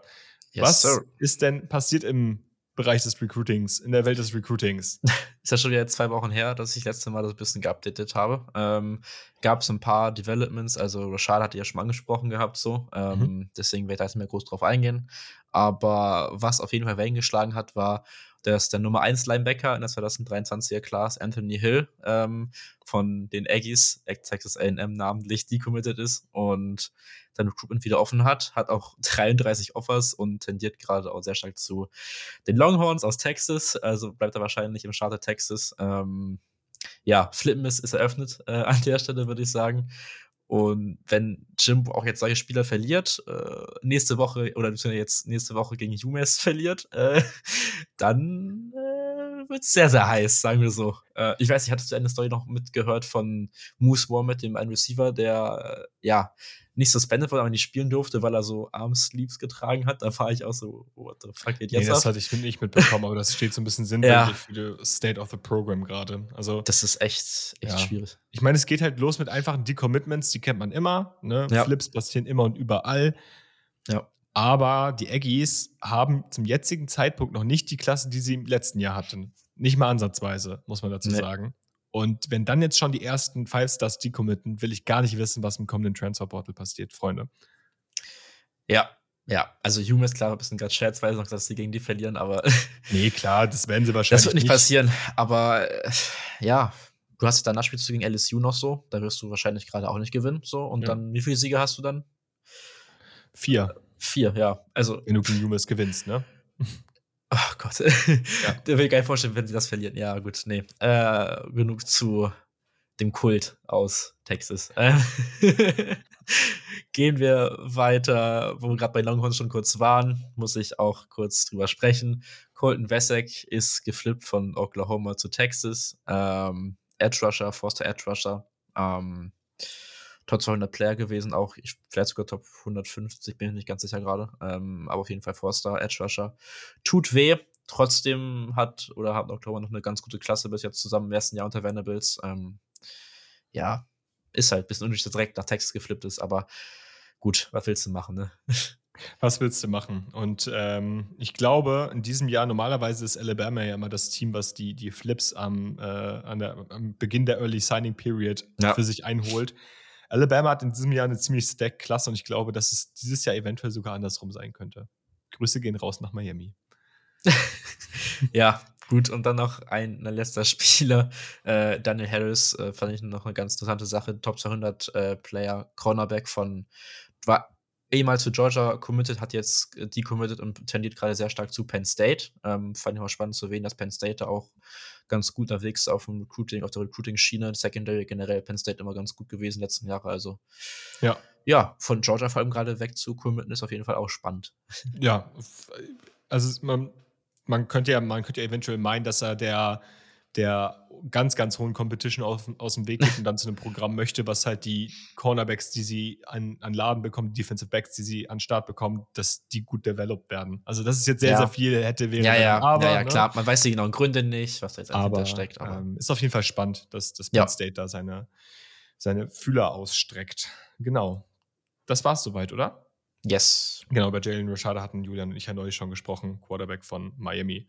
yes, was sir. ist denn passiert im Bereich des Recruitings, in der Welt des Recruitings. Ist ja schon wieder zwei Wochen her, dass ich das letzte Mal das ein bisschen geupdatet habe. Ähm, Gab es ein paar Developments, also Rashad hatte ja schon angesprochen gehabt, so. Ähm, mhm. Deswegen werde ich da jetzt mehr groß drauf eingehen. Aber was auf jeden Fall Wellen geschlagen hat, war, dass der Nummer 1 Linebacker in der 2023er Class, Anthony Hill, ähm, von den Aggies, Texas AM namentlich, decommitted ist und sein Recruitment wieder offen hat, hat auch 33 Offers und tendiert gerade auch sehr stark zu den Longhorns aus Texas, also bleibt er wahrscheinlich im Starter Texas. Ähm, ja, Flipmiss ist eröffnet äh, an der Stelle, würde ich sagen. Und wenn Jim auch jetzt solche Spieler verliert, äh, nächste Woche oder jetzt nächste Woche gegen UMass verliert, äh, dann wird es sehr, sehr heiß, sagen wir so. Äh, ich weiß nicht, hattest du eine Story noch mitgehört von Moose War mit dem einen Receiver, der äh, ja nicht suspended wurde, aber nicht spielen durfte, weil er so Armsleeves getragen hat. Da fahre ich auch so, what the fuck geht jetzt nee, das ab? hatte ich nicht mitbekommen, aber das steht so ein bisschen sinnbildlich ja. für die State of the Program gerade. Also das ist echt, echt ja. schwierig. Ich meine, es geht halt los mit einfachen Decommitments, die kennt man immer. Ne? Ja. Flips passieren immer und überall. Ja. Aber die Aggies haben zum jetzigen Zeitpunkt noch nicht die Klasse, die sie im letzten Jahr hatten. Nicht mal ansatzweise, muss man dazu nee. sagen. Und wenn dann jetzt schon die ersten Five Stars decommitten, will ich gar nicht wissen, was im kommenden Transfer Portal passiert, Freunde. Ja, ja, also Hume ist klar ein bisschen gerade scherzweise noch, dass sie gegen die verlieren, aber. nee, klar, das werden sie wahrscheinlich. Das wird nicht, nicht. passieren, aber äh, ja, du hast danach spielst du gegen LSU noch so, da wirst du wahrscheinlich gerade auch nicht gewinnen, so. Und ja. dann, wie viele Siege hast du dann? Vier. Vier, ja. Also. Wenn du gegen Humes gewinnst, ne? Ach Gott. Ja. Der will gar nicht vorstellen, wenn sie das verlieren. Ja, gut, nee. Äh, genug zu dem Kult aus Texas. Äh, gehen wir weiter, wo wir gerade bei Longhorns schon kurz waren, muss ich auch kurz drüber sprechen. Colton Wessek ist geflippt von Oklahoma zu Texas. Ähm, Edge Rusher, Forster Edge Rusher. Ähm, Top 200 Player gewesen, auch ich, vielleicht sogar Top 150, bin ich nicht ganz sicher gerade. Ähm, aber auf jeden Fall Forster, Edge Rusher. Tut weh. Trotzdem hat oder hat Oktober noch eine ganz gute Klasse bis jetzt zusammen im ersten Jahr unter Vanderbilts. Ähm, ja, ist halt ein bisschen unnötig, dass direkt nach Texas geflippt ist, aber gut, was willst du machen, ne? Was willst du machen? Und ähm, ich glaube, in diesem Jahr, normalerweise ist Alabama ja immer das Team, was die, die Flips am, äh, der, am Beginn der Early Signing Period ja. für sich einholt. Alabama hat in diesem Jahr eine ziemlich stack Klasse und ich glaube, dass es dieses Jahr eventuell sogar andersrum sein könnte. Grüße gehen raus nach Miami. ja, gut. Und dann noch ein, letzter Spieler, äh, Daniel Harris, äh, fand ich noch eine ganz interessante Sache. Top 200 äh, Player, Cornerback von, ehemals zu Georgia committed, hat jetzt äh, decommitted und tendiert gerade sehr stark zu Penn State. Ähm, fand ich mal spannend zu sehen, dass Penn State da auch ganz gut unterwegs auf dem Recruiting, auf der Recruiting-Schiene, Secondary generell Penn State immer ganz gut gewesen letzten Jahre. Also ja, ja von Georgia vor allem gerade weg zu committen ist auf jeden Fall auch spannend. Ja, also man, man könnte ja, man könnte ja eventuell meinen, dass er der der ganz, ganz hohen Competition aus, aus dem Weg geht und dann zu einem Programm möchte, was halt die Cornerbacks, die sie an, an Laden bekommen, die Defensive Backs, die sie an Start bekommen, dass die gut developed werden. Also das ist jetzt sehr, ja. sehr viel hätte, wäre, ja, ja, aber. Ja, ja, ne? klar, man weiß die genauen Gründe nicht, was da jetzt aber, steckt. Aber ähm, ist auf jeden Fall spannend, dass das Penn ja. State da seine, seine Fühler ausstreckt. Genau. Das war's soweit, oder? Yes. Genau, über Jalen Rashada hatten Julian und ich ja neulich schon gesprochen, Quarterback von Miami,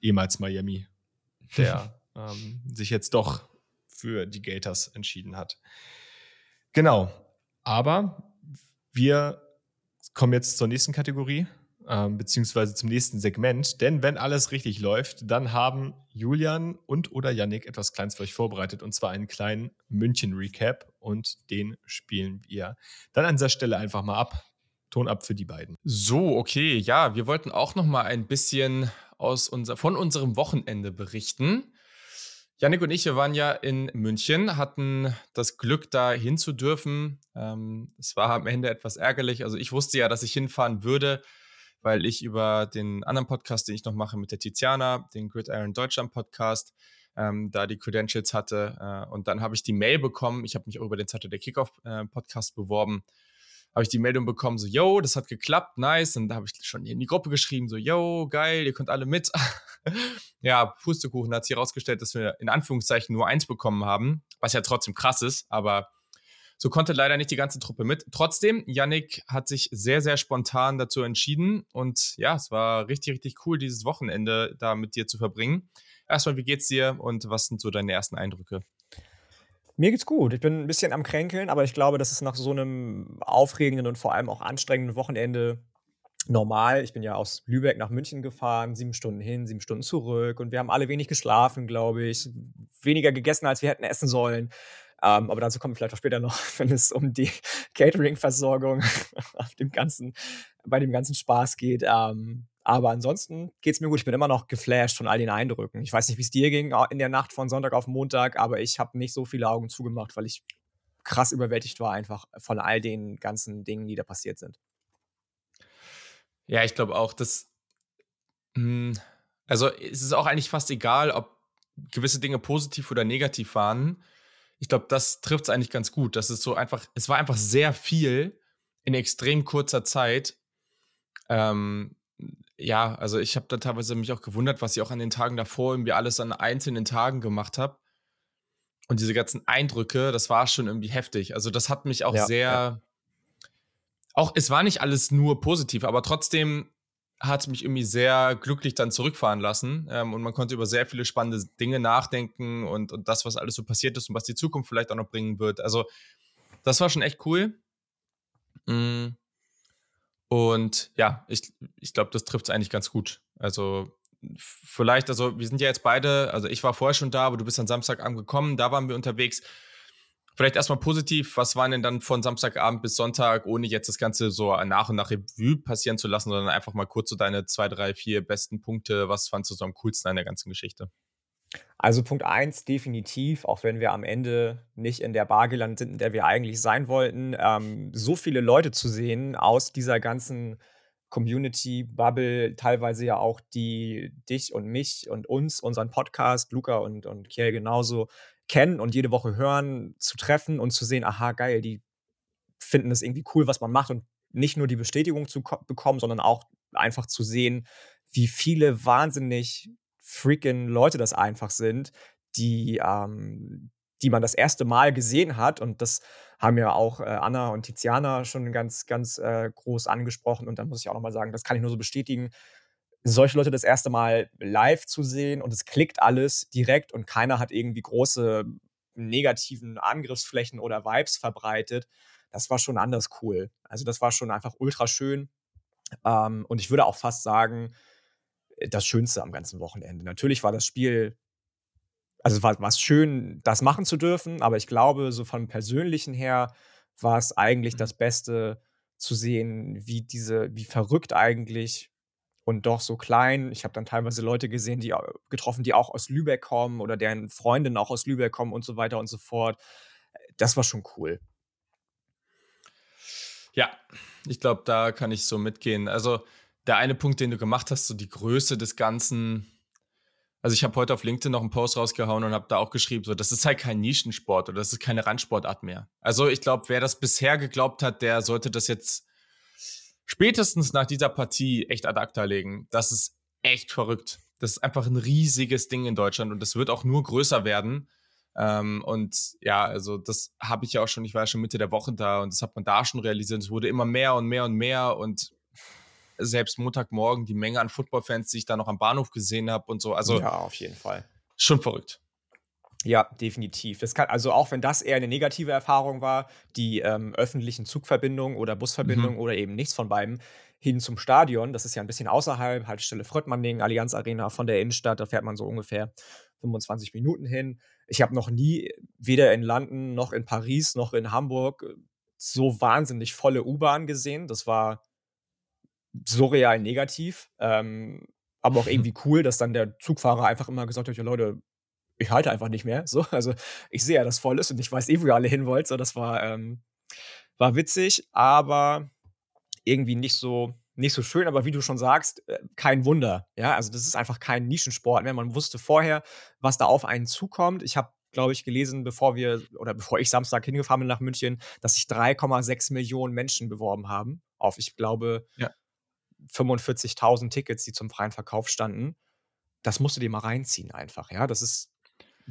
ehemals Miami, der ähm, sich jetzt doch für die Gators entschieden hat. Genau. Aber wir kommen jetzt zur nächsten Kategorie, ähm, beziehungsweise zum nächsten Segment. Denn wenn alles richtig läuft, dann haben Julian und oder Yannick etwas Kleines für euch vorbereitet, und zwar einen kleinen München-Recap. Und den spielen wir dann an dieser Stelle einfach mal ab. Ton ab für die beiden. So, okay, ja, wir wollten auch noch mal ein bisschen aus unser, von unserem Wochenende berichten. Janik und ich, wir waren ja in München, hatten das Glück, da hin zu dürfen. Ähm, es war am Ende etwas ärgerlich. Also ich wusste ja, dass ich hinfahren würde, weil ich über den anderen Podcast, den ich noch mache mit der Tiziana, den Gridiron Deutschland Podcast, ähm, da die Credentials hatte. Äh, und dann habe ich die Mail bekommen. Ich habe mich auch über den Saturday Kickoff äh, Podcast beworben habe ich die Meldung bekommen, so, yo, das hat geklappt, nice. Und da habe ich schon in die Gruppe geschrieben, so, yo, geil, ihr könnt alle mit. ja, Pustekuchen hat sich herausgestellt, dass wir in Anführungszeichen nur eins bekommen haben, was ja trotzdem krass ist, aber so konnte leider nicht die ganze Truppe mit. Trotzdem, Yannick hat sich sehr, sehr spontan dazu entschieden und ja, es war richtig, richtig cool, dieses Wochenende da mit dir zu verbringen. Erstmal, wie geht's dir und was sind so deine ersten Eindrücke? Mir geht's gut. Ich bin ein bisschen am Kränkeln, aber ich glaube, das ist nach so einem aufregenden und vor allem auch anstrengenden Wochenende normal. Ich bin ja aus Lübeck nach München gefahren, sieben Stunden hin, sieben Stunden zurück und wir haben alle wenig geschlafen, glaube ich. Weniger gegessen, als wir hätten essen sollen. Ähm, aber dazu kommen wir vielleicht auch später noch, wenn es um die Catering-Versorgung auf dem ganzen, bei dem ganzen Spaß geht. Ähm, aber ansonsten geht es mir gut. Ich bin immer noch geflasht von all den Eindrücken. Ich weiß nicht, wie es dir ging in der Nacht von Sonntag auf Montag, aber ich habe nicht so viele Augen zugemacht, weil ich krass überwältigt war einfach von all den ganzen Dingen, die da passiert sind. Ja, ich glaube auch, dass. Mh, hm, also, es ist auch eigentlich fast egal, ob gewisse Dinge positiv oder negativ waren. Ich glaube, das trifft es eigentlich ganz gut. Das ist so einfach, es war einfach sehr viel in extrem kurzer Zeit. Ähm, ja, also ich habe da teilweise mich auch gewundert, was ich auch an den Tagen davor irgendwie alles an einzelnen Tagen gemacht habe. Und diese ganzen Eindrücke, das war schon irgendwie heftig. Also das hat mich auch ja, sehr, ja. auch es war nicht alles nur positiv, aber trotzdem hat mich irgendwie sehr glücklich dann zurückfahren lassen. Ähm, und man konnte über sehr viele spannende Dinge nachdenken und, und das, was alles so passiert ist und was die Zukunft vielleicht auch noch bringen wird. Also das war schon echt cool. Mhm. Und ja, ich, ich glaube, das trifft es eigentlich ganz gut. Also vielleicht, also wir sind ja jetzt beide, also ich war vorher schon da, aber du bist am Samstagabend gekommen, da waren wir unterwegs. Vielleicht erstmal positiv, was waren denn dann von Samstagabend bis Sonntag, ohne jetzt das Ganze so nach und nach Revue passieren zu lassen, sondern einfach mal kurz so deine zwei, drei, vier besten Punkte, was fandst du so am coolsten an der ganzen Geschichte? Also Punkt 1 definitiv, auch wenn wir am Ende nicht in der Bar gelandet sind, in der wir eigentlich sein wollten, ähm, so viele Leute zu sehen aus dieser ganzen Community-Bubble, teilweise ja auch die dich und mich und uns, unseren Podcast, Luca und, und Kiel genauso kennen und jede Woche hören, zu treffen und zu sehen, aha, geil, die finden es irgendwie cool, was man macht und nicht nur die Bestätigung zu bekommen, sondern auch einfach zu sehen, wie viele wahnsinnig freaking Leute das einfach sind, die, ähm, die man das erste Mal gesehen hat. Und das haben ja auch äh, Anna und Tiziana schon ganz, ganz äh, groß angesprochen. Und dann muss ich auch nochmal sagen, das kann ich nur so bestätigen. Solche Leute das erste Mal live zu sehen und es klickt alles direkt und keiner hat irgendwie große negativen Angriffsflächen oder Vibes verbreitet, das war schon anders cool. Also das war schon einfach ultra schön. Ähm, und ich würde auch fast sagen, das Schönste am ganzen Wochenende. Natürlich war das Spiel, also es war, es schön, das machen zu dürfen, aber ich glaube, so vom Persönlichen her war es eigentlich mhm. das Beste zu sehen, wie diese, wie verrückt eigentlich und doch so klein. Ich habe dann teilweise Leute gesehen, die getroffen, die auch aus Lübeck kommen oder deren Freundinnen auch aus Lübeck kommen und so weiter und so fort. Das war schon cool. Ja, ich glaube, da kann ich so mitgehen. Also der eine Punkt, den du gemacht hast, so die Größe des Ganzen. Also ich habe heute auf LinkedIn noch einen Post rausgehauen und habe da auch geschrieben, so das ist halt kein Nischensport oder das ist keine Randsportart mehr. Also ich glaube, wer das bisher geglaubt hat, der sollte das jetzt spätestens nach dieser Partie echt ad acta legen. Das ist echt verrückt. Das ist einfach ein riesiges Ding in Deutschland und das wird auch nur größer werden. Ähm, und ja, also das habe ich ja auch schon, ich war ja schon Mitte der Woche da und das hat man da schon realisiert. Es wurde immer mehr und mehr und mehr und selbst Montagmorgen die Menge an Footballfans, die ich da noch am Bahnhof gesehen habe und so. Also ja, auf jeden Fall. Schon verrückt. Ja, definitiv. Das kann, also auch wenn das eher eine negative Erfahrung war, die ähm, öffentlichen Zugverbindungen oder Busverbindungen mhm. oder eben nichts von beiden, hin zum Stadion, das ist ja ein bisschen außerhalb, Haltestelle Fröttmanning, Allianz Arena von der Innenstadt, da fährt man so ungefähr 25 Minuten hin. Ich habe noch nie, weder in London noch in Paris noch in Hamburg, so wahnsinnig volle U-Bahn gesehen. Das war surreal negativ. Ähm, aber auch irgendwie cool, dass dann der Zugfahrer einfach immer gesagt hat, ja Leute, ich halte einfach nicht mehr. So, also ich sehe ja, dass voll ist und ich weiß eh, wo ihr alle hin wollt. So, das war, ähm, war witzig, aber irgendwie nicht so, nicht so schön, aber wie du schon sagst, äh, kein Wunder. Ja, also das ist einfach kein Nischensport mehr. Man wusste vorher, was da auf einen zukommt. Ich habe, glaube ich, gelesen, bevor wir oder bevor ich Samstag hingefahren bin nach München, dass sich 3,6 Millionen Menschen beworben haben auf, ich glaube, ja. 45.000 Tickets, die zum freien Verkauf standen. Das musst du dir mal reinziehen einfach, ja. Das ist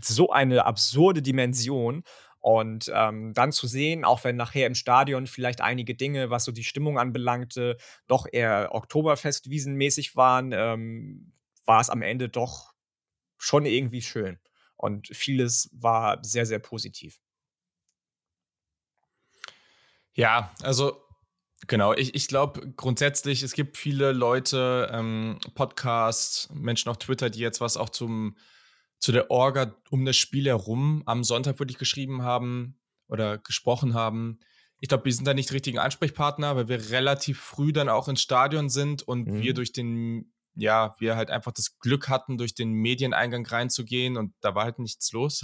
so eine absurde Dimension. Und ähm, dann zu sehen, auch wenn nachher im Stadion vielleicht einige Dinge, was so die Stimmung anbelangte, doch eher Oktoberfestwiesenmäßig waren, ähm, war es am Ende doch schon irgendwie schön. Und vieles war sehr, sehr positiv. Ja, also Genau, ich, ich glaube grundsätzlich, es gibt viele Leute, ähm, Podcasts, Menschen auf Twitter, die jetzt was auch zum, zu der Orga um das Spiel herum am Sonntag wirklich geschrieben haben oder gesprochen haben. Ich glaube, wir sind da nicht die richtigen Ansprechpartner, weil wir relativ früh dann auch ins Stadion sind und mhm. wir durch den, ja, wir halt einfach das Glück hatten, durch den Medieneingang reinzugehen und da war halt nichts los.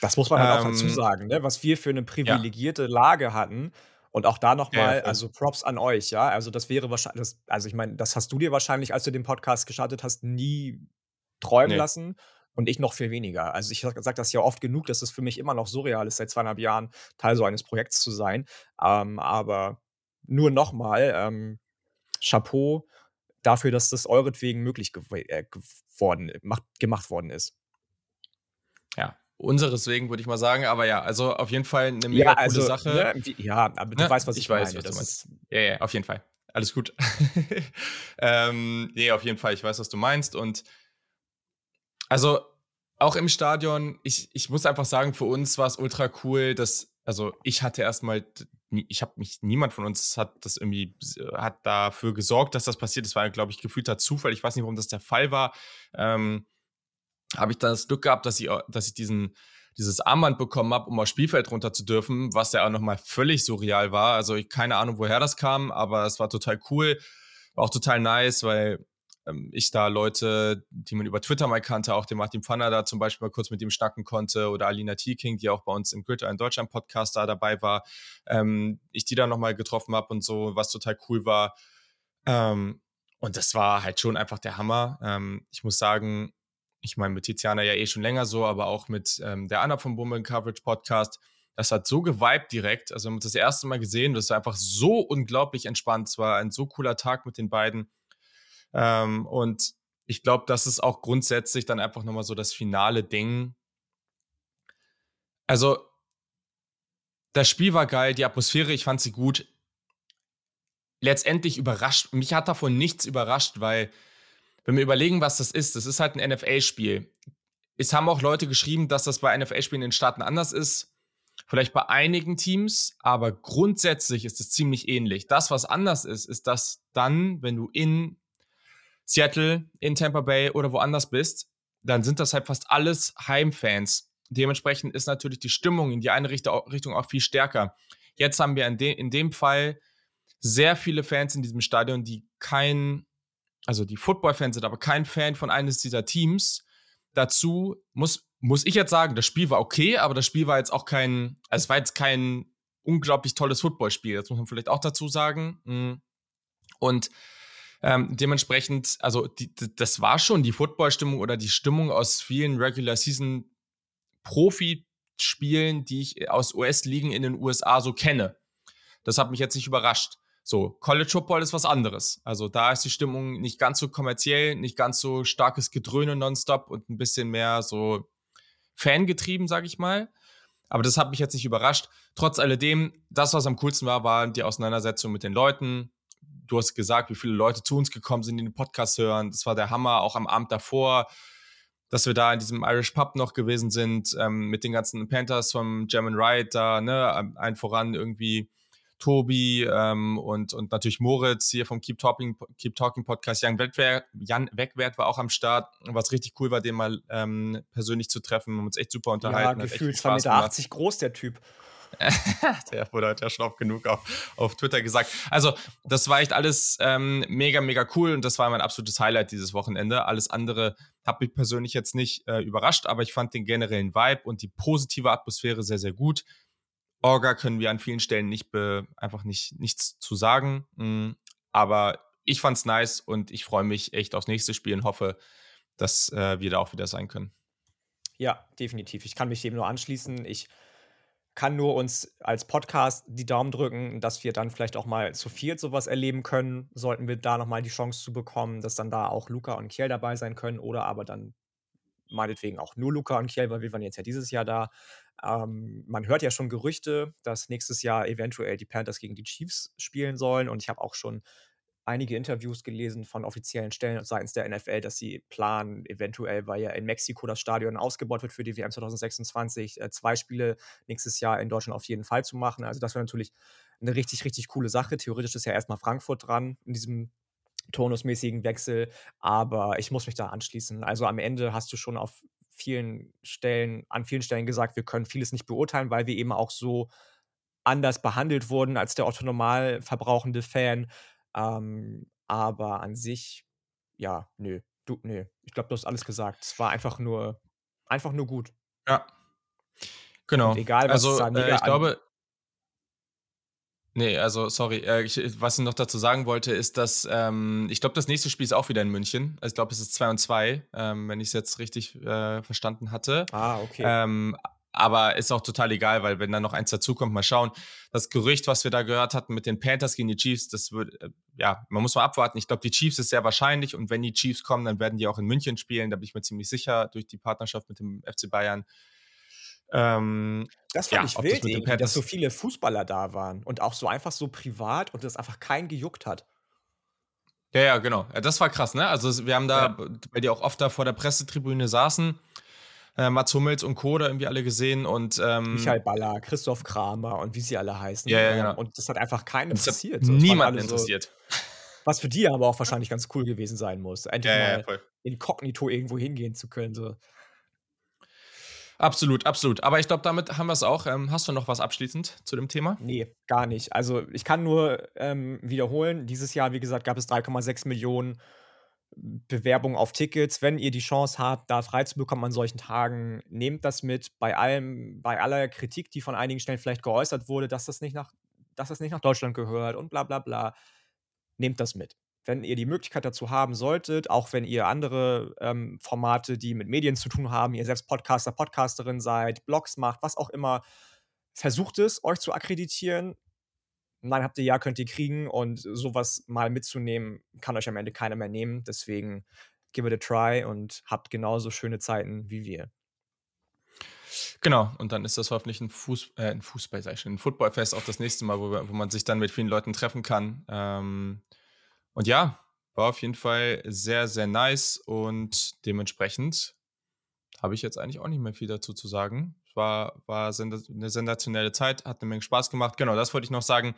Das muss man halt ähm, auch dazu sagen, ne? was wir für eine privilegierte ja. Lage hatten und auch da nochmal, ja, also Props an euch, ja. Also das wäre wahrscheinlich, also ich meine, das hast du dir wahrscheinlich, als du den Podcast gestartet hast, nie träumen nee. lassen. Und ich noch viel weniger. Also ich sage sag das ja oft genug, dass es für mich immer noch surreal ist, seit zweieinhalb Jahren Teil so eines Projekts zu sein. Ähm, aber nur nochmal, ähm, Chapeau dafür, dass das euretwegen möglich gew äh, geworden, macht, gemacht worden ist. Ja, unseres wegen, würde ich mal sagen. Aber ja, also auf jeden Fall eine mega ja, also, coole Sache. Ne, ja, aber du ne? weißt, was ich, ich weiß, meine. Was du meinst. Ja, ja, auf jeden Fall. Alles gut. ähm, nee, auf jeden Fall. Ich weiß, was du meinst. Und also auch im Stadion, ich, ich muss einfach sagen, für uns war es ultra cool, dass, also ich hatte erstmal, ich habe mich, niemand von uns hat das irgendwie, hat dafür gesorgt, dass das passiert. Das war, glaube ich, gefühlter Zufall. Ich weiß nicht, warum das der Fall war. Ähm, habe ich das Glück gehabt, dass ich, dass ich diesen, dieses Armband bekommen habe, um aufs Spielfeld runter zu dürfen, was ja auch nochmal völlig surreal war. Also ich keine Ahnung, woher das kam, aber es war total cool. War auch total nice, weil ähm, ich da Leute, die man über Twitter mal kannte, auch den Martin Pfanner da zum Beispiel mal kurz mit ihm schnacken konnte oder Alina T-King, die auch bei uns im Grid in Deutschland Podcast da dabei war, ähm, ich die da nochmal getroffen habe und so, was total cool war. Ähm, und das war halt schon einfach der Hammer. Ähm, ich muss sagen, ich meine, mit Tiziana ja eh schon länger so, aber auch mit ähm, der Anna vom Bummeln Coverage Podcast. Das hat so geweibt direkt. Also, wir haben das erste Mal gesehen. Das war einfach so unglaublich entspannt. Es war ein so cooler Tag mit den beiden. Ähm, und ich glaube, das ist auch grundsätzlich dann einfach nochmal so das finale Ding. Also, das Spiel war geil, die Atmosphäre, ich fand sie gut. Letztendlich überrascht, mich hat davon nichts überrascht, weil, wenn wir überlegen, was das ist, das ist halt ein NFL-Spiel. Es haben auch Leute geschrieben, dass das bei NFL-Spielen in den Staaten anders ist. Vielleicht bei einigen Teams, aber grundsätzlich ist es ziemlich ähnlich. Das, was anders ist, ist, dass dann, wenn du in Seattle, in Tampa Bay oder woanders bist, dann sind das halt fast alles Heimfans. Dementsprechend ist natürlich die Stimmung in die eine Richtung auch viel stärker. Jetzt haben wir in, de in dem Fall sehr viele Fans in diesem Stadion, die kein, also die Football-Fans sind, aber kein Fan von eines dieser Teams. Dazu muss, muss ich jetzt sagen, das Spiel war okay, aber das Spiel war jetzt auch kein, also es war jetzt kein unglaublich tolles Footballspiel. Das muss man vielleicht auch dazu sagen. Mm. Und ähm, dementsprechend, also die, das war schon die Football-Stimmung oder die Stimmung aus vielen Regular Season Profi-Spielen, die ich aus US-Ligen in den USA so kenne. Das hat mich jetzt nicht überrascht. So, College Football ist was anderes. Also da ist die Stimmung nicht ganz so kommerziell, nicht ganz so starkes Gedröhne nonstop und ein bisschen mehr so fangetrieben, sag ich mal. Aber das hat mich jetzt nicht überrascht. Trotz alledem, das, was am coolsten war, war die Auseinandersetzung mit den Leuten. Du hast gesagt, wie viele Leute zu uns gekommen sind, die den Podcast hören. Das war der Hammer, auch am Abend davor dass wir da in diesem Irish Pub noch gewesen sind, ähm, mit den ganzen Panthers vom German Riot da, ne, ein voran irgendwie Tobi ähm, und, und natürlich Moritz hier vom Keep Talking, Keep Talking Podcast. Jan Wegwert, Jan Wegwert war auch am Start, was richtig cool war, den mal ähm, persönlich zu treffen. Wir haben uns echt super unterhalten. Ja, gefühlt 2,80 Meter 80 groß, der Typ. der wurde heute ja schon oft genug auf, auf Twitter gesagt. Also, das war echt alles ähm, mega, mega cool und das war mein absolutes Highlight dieses Wochenende. Alles andere hat mich persönlich jetzt nicht äh, überrascht, aber ich fand den generellen Vibe und die positive Atmosphäre sehr, sehr gut. Orga können wir an vielen Stellen nicht be, einfach nicht nichts zu sagen. Mm, aber ich fand's nice und ich freue mich echt aufs nächste Spiel und hoffe, dass äh, wir da auch wieder sein können. Ja, definitiv. Ich kann mich dem nur anschließen. Ich kann nur uns als Podcast die Daumen drücken, dass wir dann vielleicht auch mal zu viel sowas erleben können, sollten wir da nochmal die Chance zu bekommen, dass dann da auch Luca und Kiel dabei sein können oder aber dann meinetwegen auch nur Luca und Kiel, weil wir waren jetzt ja dieses Jahr da. Ähm, man hört ja schon Gerüchte, dass nächstes Jahr eventuell die Panthers gegen die Chiefs spielen sollen und ich habe auch schon einige Interviews gelesen von offiziellen Stellen seitens der NFL, dass sie planen, eventuell, weil ja in Mexiko das Stadion ausgebaut wird für die WM 2026, äh, zwei Spiele nächstes Jahr in Deutschland auf jeden Fall zu machen. Also das wäre natürlich eine richtig, richtig coole Sache. Theoretisch ist ja erstmal Frankfurt dran in diesem turnusmäßigen Wechsel, aber ich muss mich da anschließen. Also am Ende hast du schon auf vielen Stellen, an vielen Stellen gesagt, wir können vieles nicht beurteilen, weil wir eben auch so anders behandelt wurden als der otto normal verbrauchende Fan. Ähm, aber an sich, ja, nö. Du, nö. Ich glaube, du hast alles gesagt. Es war einfach nur, einfach nur gut. Ja. Genau. Und egal, was also, sagen, äh, ich glaube, Nee, also sorry, äh, ich, was ich noch dazu sagen wollte, ist, dass ähm, ich glaube, das nächste Spiel ist auch wieder in München. Also ich glaube, es ist 2 und 2, ähm, wenn ich es jetzt richtig äh, verstanden hatte. Ah, okay. Ähm, aber ist auch total egal, weil wenn da noch eins dazukommt, mal schauen. Das Gerücht, was wir da gehört hatten mit den Panthers gegen die Chiefs, das wird, äh, ja, man muss mal abwarten. Ich glaube, die Chiefs ist sehr wahrscheinlich und wenn die Chiefs kommen, dann werden die auch in München spielen. Da bin ich mir ziemlich sicher durch die Partnerschaft mit dem FC Bayern. Ähm, das fand ja, ich wild, das dass so viele Fußballer da waren und auch so einfach so privat und das einfach keinen gejuckt hat. Ja, ja, genau. Das war krass, ne? Also wir haben da, ja. weil die auch oft da vor der Pressetribüne saßen, äh, Mats Hummels und Co. da irgendwie alle gesehen und ähm, Michael Baller, Christoph Kramer und wie sie alle heißen. Ja, ja, genau. Und das hat einfach keinen interessiert. So, niemand interessiert. So, was für die aber auch wahrscheinlich ganz cool gewesen sein muss. Endlich ja, mal ja, inkognito irgendwo hingehen zu können. So. Absolut, absolut. Aber ich glaube, damit haben wir es auch. Ähm, hast du noch was abschließend zu dem Thema? Nee, gar nicht. Also ich kann nur ähm, wiederholen, dieses Jahr, wie gesagt, gab es 3,6 Millionen Bewerbung auf Tickets. Wenn ihr die Chance habt, da frei zu bekommen an solchen Tagen, nehmt das mit. Bei allem, bei aller Kritik, die von einigen Stellen vielleicht geäußert wurde, dass das nicht nach, dass das nicht nach Deutschland gehört und bla bla bla, nehmt das mit. Wenn ihr die Möglichkeit dazu haben solltet, auch wenn ihr andere ähm, Formate, die mit Medien zu tun haben, ihr selbst Podcaster, Podcasterin seid, Blogs macht, was auch immer, versucht es, euch zu akkreditieren nein, habt ihr ja, könnt ihr kriegen und sowas mal mitzunehmen, kann euch am Ende keiner mehr nehmen. Deswegen give it a try und habt genauso schöne Zeiten wie wir. Genau, und dann ist das hoffentlich ein, Fuß, äh, ein Fußball, sag ich schon, ein Footballfest auch das nächste Mal, wo, wir, wo man sich dann mit vielen Leuten treffen kann. Ähm, und ja, war auf jeden Fall sehr, sehr nice und dementsprechend habe ich jetzt eigentlich auch nicht mehr viel dazu zu sagen. Es war, war eine sensationelle Zeit, hat eine Menge Spaß gemacht. Genau, das wollte ich noch sagen.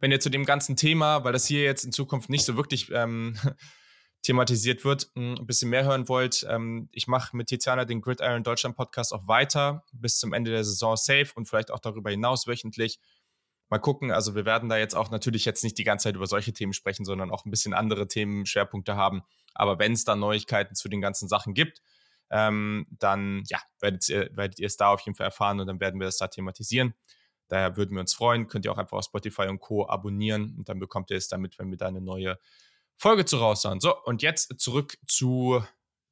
Wenn ihr zu dem ganzen Thema, weil das hier jetzt in Zukunft nicht so wirklich ähm, thematisiert wird, ein bisschen mehr hören wollt, ähm, ich mache mit Tiziana den Gridiron Deutschland Podcast auch weiter bis zum Ende der Saison safe und vielleicht auch darüber hinaus wöchentlich. Mal gucken, also wir werden da jetzt auch natürlich jetzt nicht die ganze Zeit über solche Themen sprechen, sondern auch ein bisschen andere Themen, Schwerpunkte haben. Aber wenn es da Neuigkeiten zu den ganzen Sachen gibt, ähm, dann ja, werdet ihr, werdet ihr es da auf jeden Fall erfahren und dann werden wir das da thematisieren. Daher würden wir uns freuen. Könnt ihr auch einfach auf Spotify und Co. abonnieren und dann bekommt ihr es damit, wenn wir da eine neue Folge zu raushauen. So, und jetzt zurück zu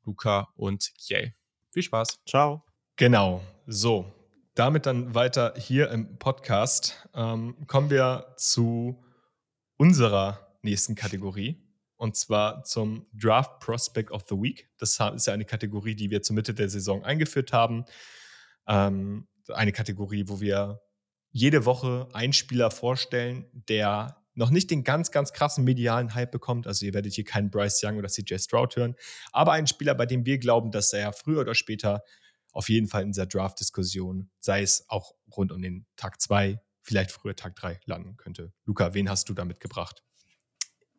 Luca und Jay. Viel Spaß. Ciao. Genau. So, damit dann weiter hier im Podcast. Ähm, kommen wir zu unserer nächsten Kategorie. Und zwar zum Draft Prospect of the Week. Das ist ja eine Kategorie, die wir zur Mitte der Saison eingeführt haben. Ähm, eine Kategorie, wo wir jede Woche einen Spieler vorstellen, der noch nicht den ganz, ganz krassen medialen Hype bekommt. Also ihr werdet hier keinen Bryce Young oder CJ Stroud hören, aber einen Spieler, bei dem wir glauben, dass er früher oder später auf jeden Fall in dieser Draft-Diskussion, sei es auch rund um den Tag 2, vielleicht früher Tag 3 landen könnte. Luca, wen hast du da mitgebracht?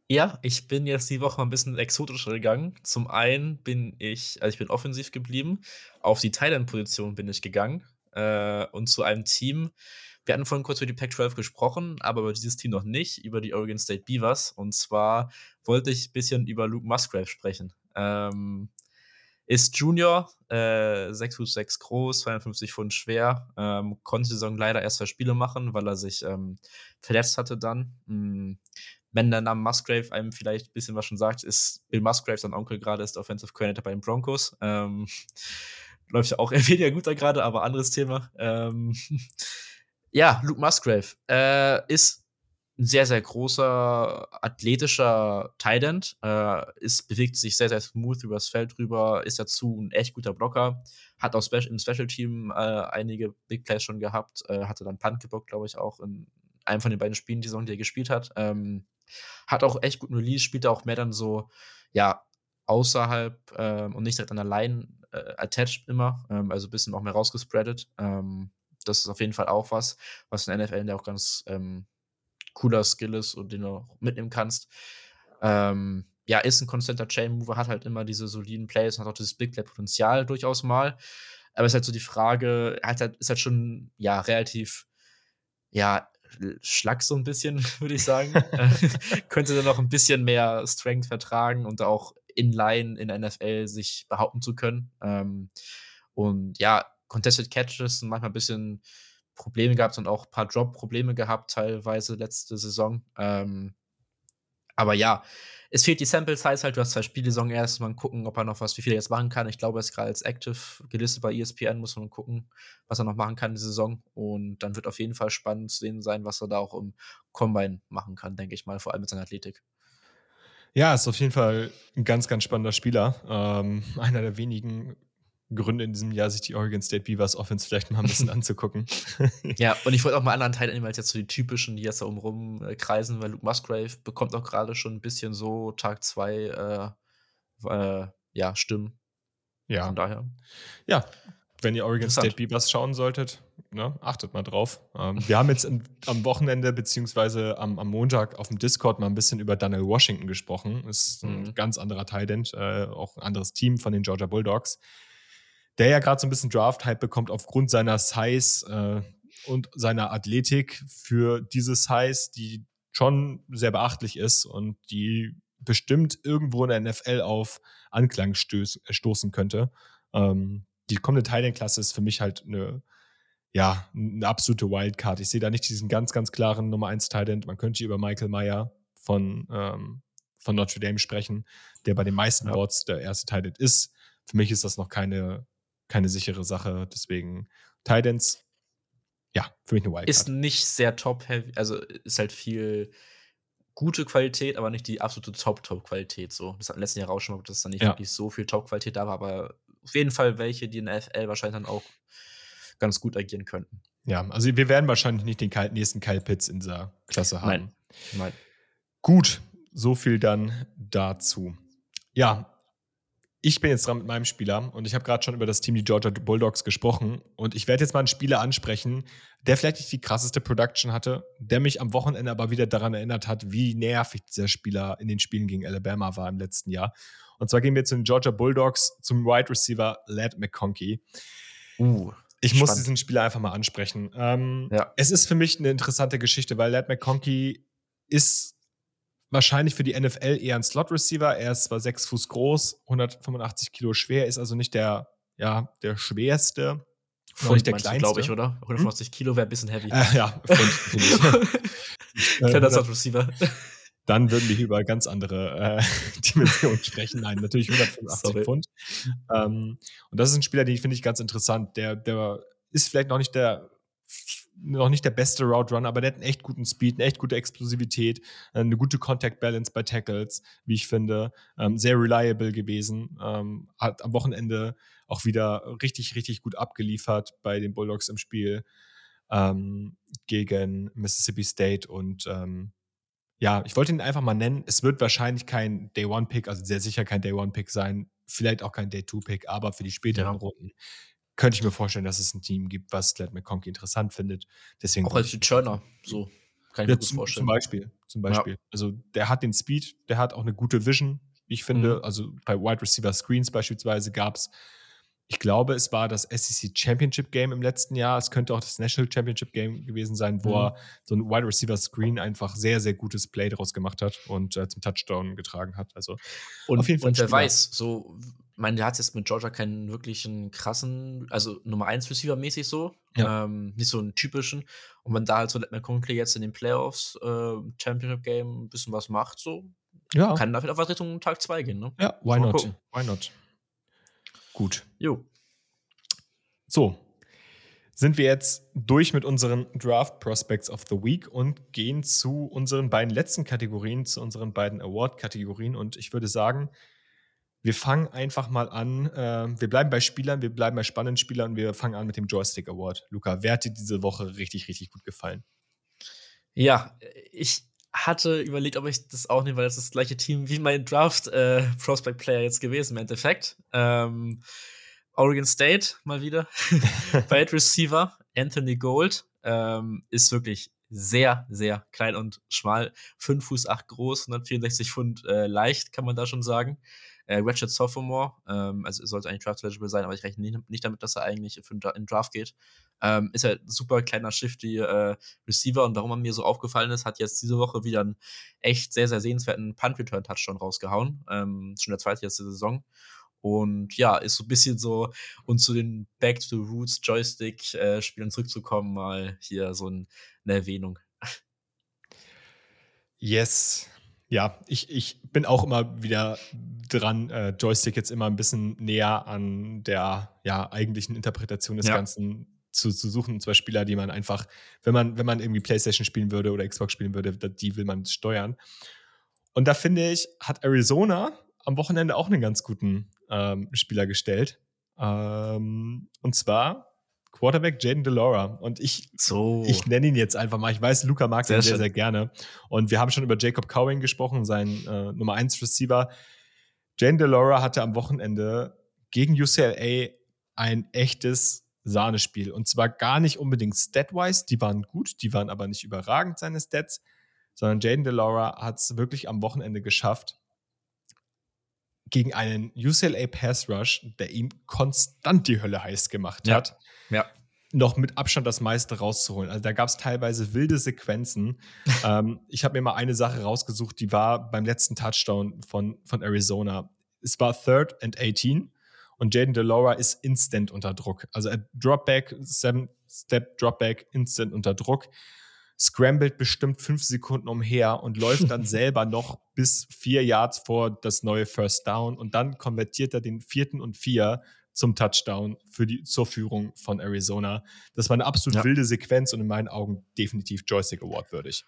Ja, ich bin jetzt die Woche mal ein bisschen exotischer gegangen. Zum einen bin ich, also ich bin offensiv geblieben, auf die Thailand-Position bin ich gegangen äh, und zu einem Team, wir hatten vorhin kurz über die Pac-12 gesprochen, aber über dieses Team noch nicht, über die Oregon State Beavers. Und zwar wollte ich ein bisschen über Luke Musgrave sprechen. Ähm, ist Junior, äh, 6 Fuß 6 groß, 52 Pfund schwer, ähm, konnte die Saison leider erst zwei Spiele machen, weil er sich ähm, verletzt hatte dann. Mhm. Wenn der Name Musgrave einem vielleicht ein bisschen was schon sagt, ist Bill Musgrave, sein Onkel gerade, ist Offensive Coordinator bei den Broncos. Ähm, läuft ja auch weniger gut da gerade, aber anderes Thema. Ähm, ja, Luke Musgrave äh, ist ein sehr, sehr großer, athletischer Tight äh, ist, bewegt sich sehr, sehr smooth übers Feld rüber, ist dazu ein echt guter Blocker, hat auch Spe im Special Team äh, einige Big Plays schon gehabt, äh, hatte dann Punt geblockt, glaube ich, auch in einem von den beiden Spielen, die Saison, die er gespielt hat. Ähm, hat auch echt guten Release, spielt auch mehr dann so, ja, außerhalb ähm, und nicht direkt an der Line äh, attached immer, ähm, also ein bisschen auch mehr rausgespreadet. Ähm, das ist auf jeden Fall auch was, was in der NFL auch ganz ähm, cooler Skill ist und den du auch mitnehmen kannst. Ähm, ja, ist ein konstanter Chain Mover, hat halt immer diese soliden Plays, hat auch dieses Big Play Potenzial durchaus mal. Aber es ist halt so die Frage, er halt, ist halt schon, ja, relativ, ja, Schlag so ein bisschen, würde ich sagen. Könnte dann noch ein bisschen mehr Strength vertragen und auch in Line in der NFL sich behaupten zu können. Ähm, und ja, Contested Catches und manchmal ein bisschen Probleme gehabt und auch ein paar Drop-Probleme gehabt, teilweise letzte Saison. Ähm, aber ja, es fehlt die Sample Size halt. Du hast zwei Spielsaison erst. Mal gucken, ob er noch was, wie viel er jetzt machen kann. Ich glaube, er ist gerade als Active gelistet bei ESPN. Muss man gucken, was er noch machen kann in der Saison. Und dann wird auf jeden Fall spannend zu sehen sein, was er da auch im Combine machen kann, denke ich mal, vor allem mit seiner Athletik. Ja, ist auf jeden Fall ein ganz, ganz spannender Spieler. Ähm, einer der wenigen Gründe in diesem Jahr, sich die Oregon State Beavers Offense vielleicht mal ein bisschen anzugucken. ja, und ich wollte auch mal anderen Teil nehmen, weil jetzt so die typischen, die jetzt da umrum äh, kreisen, weil Luke Musgrave bekommt auch gerade schon ein bisschen so Tag 2 äh, äh, ja, Stimmen. Ja. Von daher. Ja, wenn ihr Oregon State Beavers schauen solltet, ne, achtet mal drauf. Ähm, wir haben jetzt in, am Wochenende beziehungsweise am, am, Montag auf dem Discord mal ein bisschen über Daniel Washington gesprochen. Ist ein mhm. ganz anderer Tight äh, auch ein anderes Team von den Georgia Bulldogs der ja gerade so ein bisschen Draft-Hype bekommt aufgrund seiner Size äh, und seiner Athletik für diese Size, die schon sehr beachtlich ist und die bestimmt irgendwo in der NFL auf Anklang stöß, stoßen könnte. Ähm, die kommende Thailand-Klasse ist für mich halt eine, ja, eine absolute Wildcard. Ich sehe da nicht diesen ganz, ganz klaren Nummer 1 Thailand. Man könnte über Michael Meyer von, ähm, von Notre Dame sprechen, der bei den meisten ja. Boards der erste Thailand ist. Für mich ist das noch keine keine sichere Sache. Deswegen Titans, ja, für mich eine Wildcard. Ist nicht sehr top-heavy, also ist halt viel gute Qualität, aber nicht die absolute Top-Top-Qualität. So. Das hat im letzten Jahr auch schon mal, dass da nicht ja. wirklich so viel Top-Qualität da war, aber auf jeden Fall welche, die in der FL wahrscheinlich dann auch ganz gut agieren könnten. Ja, also wir werden wahrscheinlich nicht den nächsten Kyle Pitts in dieser Klasse haben. Nein. Nein. Gut, so viel dann dazu. Ja, ich bin jetzt dran mit meinem Spieler und ich habe gerade schon über das Team die Georgia Bulldogs gesprochen und ich werde jetzt mal einen Spieler ansprechen, der vielleicht nicht die krasseste Production hatte, der mich am Wochenende aber wieder daran erinnert hat, wie nervig dieser Spieler in den Spielen gegen Alabama war im letzten Jahr. Und zwar gehen wir zu den Georgia Bulldogs zum Wide Receiver Led McConkey. Uh, Ich muss Spannend. diesen Spieler einfach mal ansprechen. Ähm, Ja. Es ist für mich eine interessante Geschichte, weil Lad McConkey ist wahrscheinlich für die NFL eher ein Slot-Receiver. Er ist zwar sechs Fuß groß, 185 Kilo schwer, ist also nicht der, ja, der schwerste. Pfund nicht der kleinste. glaube ich, oder? 150 Kilo wäre ein bisschen heavy. Äh, ja, Pfund. Äh, Kleiner 100 Slot Receiver. dann würden wir hier über ganz andere äh, Dimensionen sprechen. Nein, natürlich 185 Sorry. Pfund. Ähm, und das ist ein Spieler, den finde ich ganz interessant. Der, der ist vielleicht noch nicht der noch nicht der beste Route Runner, aber der hat einen echt guten Speed, eine echt gute Explosivität, äh, eine gute Contact Balance bei Tackles, wie ich finde. Ähm, sehr reliable gewesen. Ähm, hat am Wochenende auch wieder richtig, richtig gut abgeliefert bei den Bulldogs im Spiel ähm, gegen Mississippi State und ähm, ja, ich wollte ihn einfach mal nennen. Es wird wahrscheinlich kein Day One Pick, also sehr sicher kein Day One Pick sein, vielleicht auch kein Day Two Pick, aber für die späteren Ja. Runden könnte ich mir vorstellen, dass es ein Team gibt, was Glad McConkey interessant findet. Deswegen Auch als Returner. So. Kann ich ja, mir zum, vorstellen. zum Beispiel. Zum Beispiel. Also der hat den Speed, der hat auch eine gute Vision, ich finde. Mhm. Also bei Wide Receiver Screens beispielsweise gab es, ich glaube, es war das SEC Championship Game im letzten Jahr. Es könnte auch das National Championship Game gewesen sein, wo Mhm. er so ein Wide Receiver Screen einfach sehr, sehr gutes Play daraus gemacht hat und äh, zum Touchdown getragen hat. Also Und, Auf jeden Fall und wer weiß, so, ich meine, der hat jetzt mit Georgia keinen wirklichen krassen, also Nummer 1 Receiver mäßig so, Ja. ähm, nicht so einen typischen. Und wenn da halt so Let McConkey jetzt in den Playoffs, äh, Championship Game ein bisschen was macht, so, ja, kann da vielleicht auch was Richtung Tag 2 gehen, ne? ja why Mal not? gucken. Why not? Gut. Jo. So, sind wir jetzt durch mit unseren Draft Prospects of the Week und gehen zu unseren beiden letzten Kategorien, zu unseren beiden Award-Kategorien. Und ich würde sagen, wir fangen einfach mal an. Äh, wir bleiben bei Spielern, wir bleiben bei spannenden Spielern und wir fangen an mit dem Joystick Award. Luca, wer hat dir diese Woche richtig, richtig gut gefallen? Ja, ich hatte überlegt, ob ich das auch nehme, weil das ist das gleiche Team wie mein Draft äh, Prospect Player jetzt gewesen im Endeffekt. Ähm, Oregon State mal wieder. Wide Receiver Anthony Gold ähm, ist wirklich sehr, sehr klein und schmal. 5 Fuß 8 groß, 164 Pfund äh, leicht, kann man da schon sagen. Äh, Ratchet Sophomore, ähm, also sollte eigentlich draft-eligible sein, aber ich rechne nicht, nicht damit, dass er eigentlich für den Draft geht. Ähm, ist halt ein super kleiner Shifty äh, Receiver und warum er mir so aufgefallen ist, hat jetzt diese Woche wieder einen echt sehr, sehr sehenswerten Punt-Return-Touchdown rausgehauen. Ähm, schon der zweite jetzt der Saison. Und ja, ist so ein bisschen so, und zu den Back to the Roots Joystick-Spielen zurückzukommen, mal hier so ein, eine Erwähnung. Yes. Ja, ich, ich bin auch immer wieder dran, äh, Joystick jetzt immer ein bisschen näher an der ja, eigentlichen Interpretation des Ja. Ganzen zu, zu suchen. Und zwar Spieler, die man einfach, wenn man, wenn man irgendwie Playstation spielen würde oder Xbox spielen würde, die will man steuern. Und da finde ich, hat Arizona am Wochenende auch einen ganz guten ähm, Spieler gestellt. Ähm, und zwar Quarterback Jaden Delora. Und ich So. ich nenne ihn jetzt einfach mal. Ich weiß, Luca mag Sehr ihn sehr, schön. sehr gerne. Und wir haben schon über Jacob Cowing gesprochen, sein äh, Nummer 1 Receiver. Jane Delora hatte am Wochenende gegen UCLA ein echtes Sahnespiel. Und zwar gar nicht unbedingt stat-wise, die waren gut, die waren aber nicht überragend, seine Stats, sondern Jaden Delora hat es wirklich am Wochenende geschafft, gegen einen UCLA Pass Rush, der ihm konstant die Hölle heiß gemacht Ja. hat, ja. noch mit Abstand das meiste rauszuholen. Also da gab es teilweise wilde Sequenzen. ähm, ich habe mir mal eine Sache rausgesucht, die war beim letzten Touchdown von, von Arizona. Es war Third and 18 und Jaden Delora ist instant unter Druck. Also Dropback, Seven Step Dropback, instant unter Druck. Scrambled bestimmt fünf Sekunden umher und läuft dann selber noch bis vier Yards vor das neue First Down und dann konvertiert er den vierten und vier zum Touchdown für die, zur Führung von Arizona. Das war eine absolut Ja. wilde Sequenz und in meinen Augen definitiv Joystick Award würdig.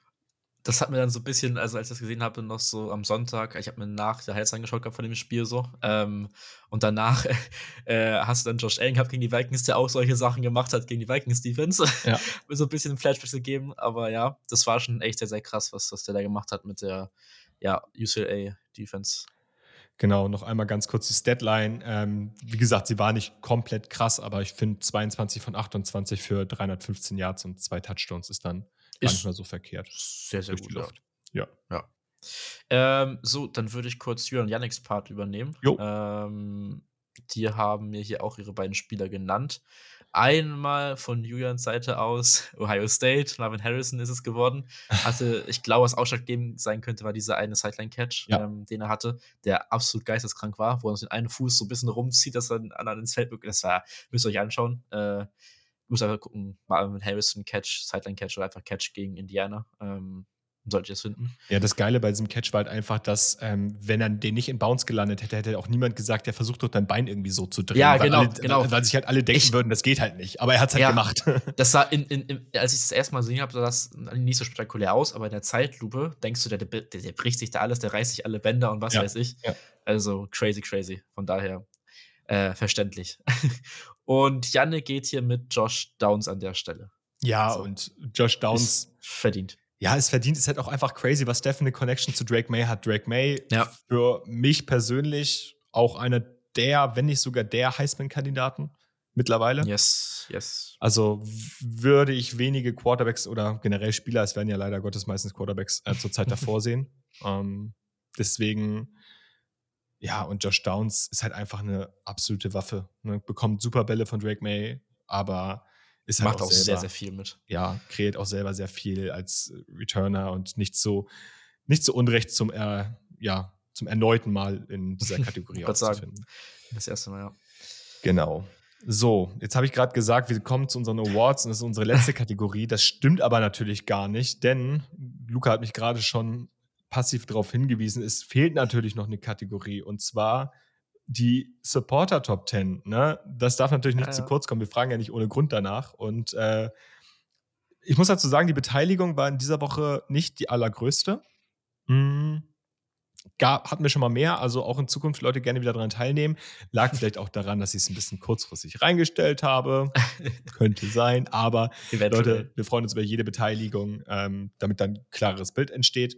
Das hat mir dann so ein bisschen, also als ich das gesehen habe, noch so am Sonntag, ich habe mir nach der Highlights angeschaut gehabt von dem Spiel so. Ähm, und danach äh, hast du dann Josh Allen gehabt gegen die Vikings, der auch solche Sachen gemacht hat gegen die Vikings Defense. Ja. mir so ein bisschen Flashbacks gegeben, aber ja, das war schon echt sehr, sehr krass, was, was der da gemacht hat mit der ja, UCLA Defense. Genau, noch einmal ganz kurz die Statline. Ähm, wie gesagt, sie war nicht komplett krass, aber ich finde 22 von 28 für 315 Yards und zwei Touchdowns ist dann gar nicht mehr so verkehrt. Sehr, sehr gut. Luft. Ja. ja. Ähm, so, dann würde ich kurz Jürgen Yannicks Part übernehmen. Jo. Ähm, die haben mir hier auch ihre beiden Spieler genannt. Einmal von Julians Seite aus, Ohio State, Marvin Harrison ist es geworden. Hatte, ich glaube, was ausschlaggebend sein könnte, war dieser eine Sideline-Catch, ja. ähm, den er hatte, der absolut geisteskrank war, wo er den einen Fuß so ein bisschen rumzieht, dass er den anderen ins Feld Das war, müsst ihr euch anschauen. Äh, muss einfach gucken, Harrison Catch, Sideline-Catch oder einfach Catch gegen Indiana. Ähm, sollte ich es finden. Ja, das Geile bei diesem Catch war halt einfach, dass, ähm, wenn er den nicht in Bounce gelandet hätte, hätte auch niemand gesagt, der versucht doch dein Bein irgendwie so zu drehen. Ja, genau, alle, genau. Weil sich halt alle denken ich, würden, das geht halt nicht. Aber er hat es halt ja, gemacht. Das sah, in, in, in, als ich das erste Mal gesehen habe, sah das nicht so spektakulär aus, aber in der Zeitlupe denkst du, der, der, der bricht sich da alles, der reißt sich alle Bänder und was ja, weiß ich. Ja. Also crazy, crazy. Von daher äh, verständlich. und Janne geht hier mit Josh Downs an der Stelle. Ja, so. und Josh Downs. Verdient ja, es verdient, ist halt auch einfach crazy, was Steph eine Connection zu Drake May hat. Drake May ja. für mich persönlich auch einer der, wenn nicht sogar der Heisman-Kandidaten mittlerweile. Yes, yes. Also würde ich wenige Quarterbacks oder generell Spieler, es werden ja leider Gottes meistens Quarterbacks äh, zur Zeit davor sehen. Ähm, deswegen, ja, und Josh Downs ist halt einfach eine absolute Waffe. Ne? Bekommt super Bälle von Drake May, aber ist halt Macht auch, auch selber, sehr, sehr viel mit. Ja, kreiert auch selber sehr viel als Returner und nicht so, nicht so unrecht zum, äh, ja, zum erneuten Mal in dieser Kategorie auszufinden. Das erste Mal, ja. Genau. So, jetzt habe ich gerade gesagt, wir kommen zu unseren Awards und das ist unsere letzte Kategorie. Das stimmt aber natürlich gar nicht, denn Luca hat mich gerade schon passiv darauf hingewiesen, es fehlt natürlich noch eine Kategorie und zwar die Supporter Top 10, ne? Das darf natürlich nicht ja, zu kurz kommen. Wir fragen ja nicht ohne Grund danach. Und äh, ich muss dazu sagen, die Beteiligung war in dieser Woche nicht die allergrößte. Mhm. Gab, hatten wir schon mal mehr, also auch in Zukunft Leute gerne wieder daran teilnehmen. Lag vielleicht auch daran, dass ich es ein bisschen kurzfristig reingestellt habe. Könnte sein, aber Leute, wir freuen uns über jede Beteiligung, ähm, damit dann ein klareres Bild entsteht.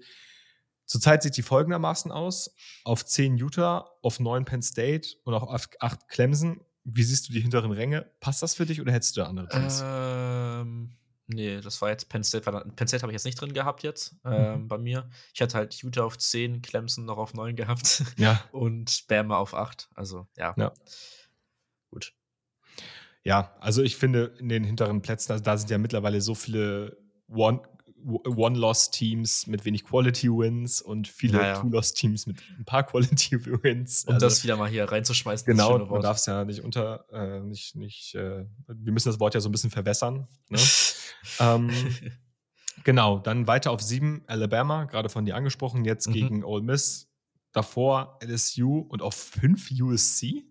Zurzeit sieht die folgendermaßen aus: auf 10 Utah, auf 9 Penn State und auf 8 Clemson. Wie siehst du die hinteren Ränge? Passt das für dich oder hättest du da andere Teams? Ähm, nee, das war jetzt Penn State. Penn State habe ich jetzt nicht drin gehabt jetzt ähm, mhm. bei mir. Ich hatte halt Utah auf 10, Clemson noch auf 9 gehabt. Ja. und Bama auf 8. Also, ja. ja. Gut. Ja, also ich finde in den hinteren Plätzen, also da sind ja mittlerweile so viele One One-Loss-Teams mit wenig Quality-Wins und viele naja. Two-Loss-Teams mit ein paar Quality-Wins. Um also, das wieder mal hier reinzuschmeißen. Genau, man darf es ja nicht unter, äh, nicht, nicht, äh, wir müssen das Wort ja so ein bisschen verwässern. Ne? ähm, genau, dann weiter auf sieben Alabama, gerade von dir angesprochen, jetzt mhm. gegen Ole Miss. Davor LSU und auf fünf USC.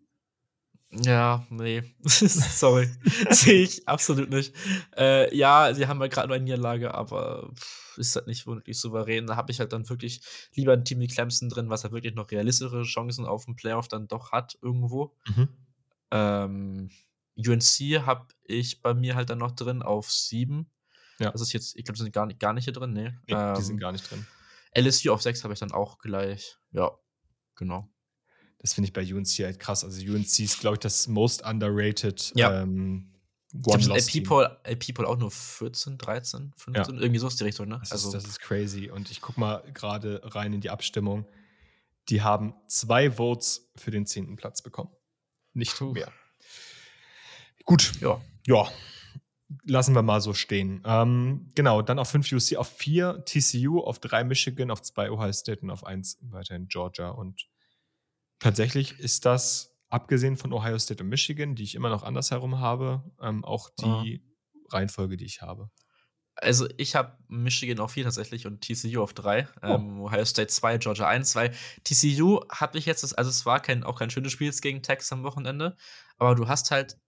Ja, nee. Sorry. Sehe ich absolut nicht. Äh, ja, sie haben ja gerade eine Niederlage, aber pff, ist halt nicht wirklich souverän. Da habe ich halt dann wirklich lieber ein Team wie Clemson drin, was halt wirklich noch realistischere Chancen auf den Playoff dann doch hat, irgendwo. Mhm. Ähm, UNC habe ich bei mir halt dann noch drin auf sieben. Ja. Das ist jetzt, ich glaube, sie sind gar nicht, gar nicht hier drin, nee. nee ähm, die sind gar nicht drin. LSU auf sechs habe ich dann auch gleich. Ja, genau. Das finde ich bei UNC halt krass. Also UNC ist, glaube ich, das most underrated ja. ähm, One ich Poll, LP Poll auch nur 14, 13, 15, ja. irgendwie so ist die Richtung, ne? Das, also. ist, das ist crazy. Und ich gucke mal gerade rein in die Abstimmung. Die haben zwei Votes für den zehnten Platz bekommen. Nicht Puh. mehr. Gut. Ja. Ja. Lassen wir mal so stehen. Ähm, genau, dann auf 5 UC, auf 4 TCU, auf 3 Michigan, auf 2 Ohio State und auf 1 weiterhin Georgia und Tatsächlich ist das, abgesehen von Ohio State und Michigan, die ich immer noch andersherum habe, ähm, auch die ah. Reihenfolge, die ich habe. Also ich habe Michigan auf 4 tatsächlich und TCU auf 3. Oh. Ähm, Ohio State 2, Georgia 1, 2. TCU habe ich jetzt, das, also es war kein, auch kein schönes Spiel gegen Texas am Wochenende, aber du hast halt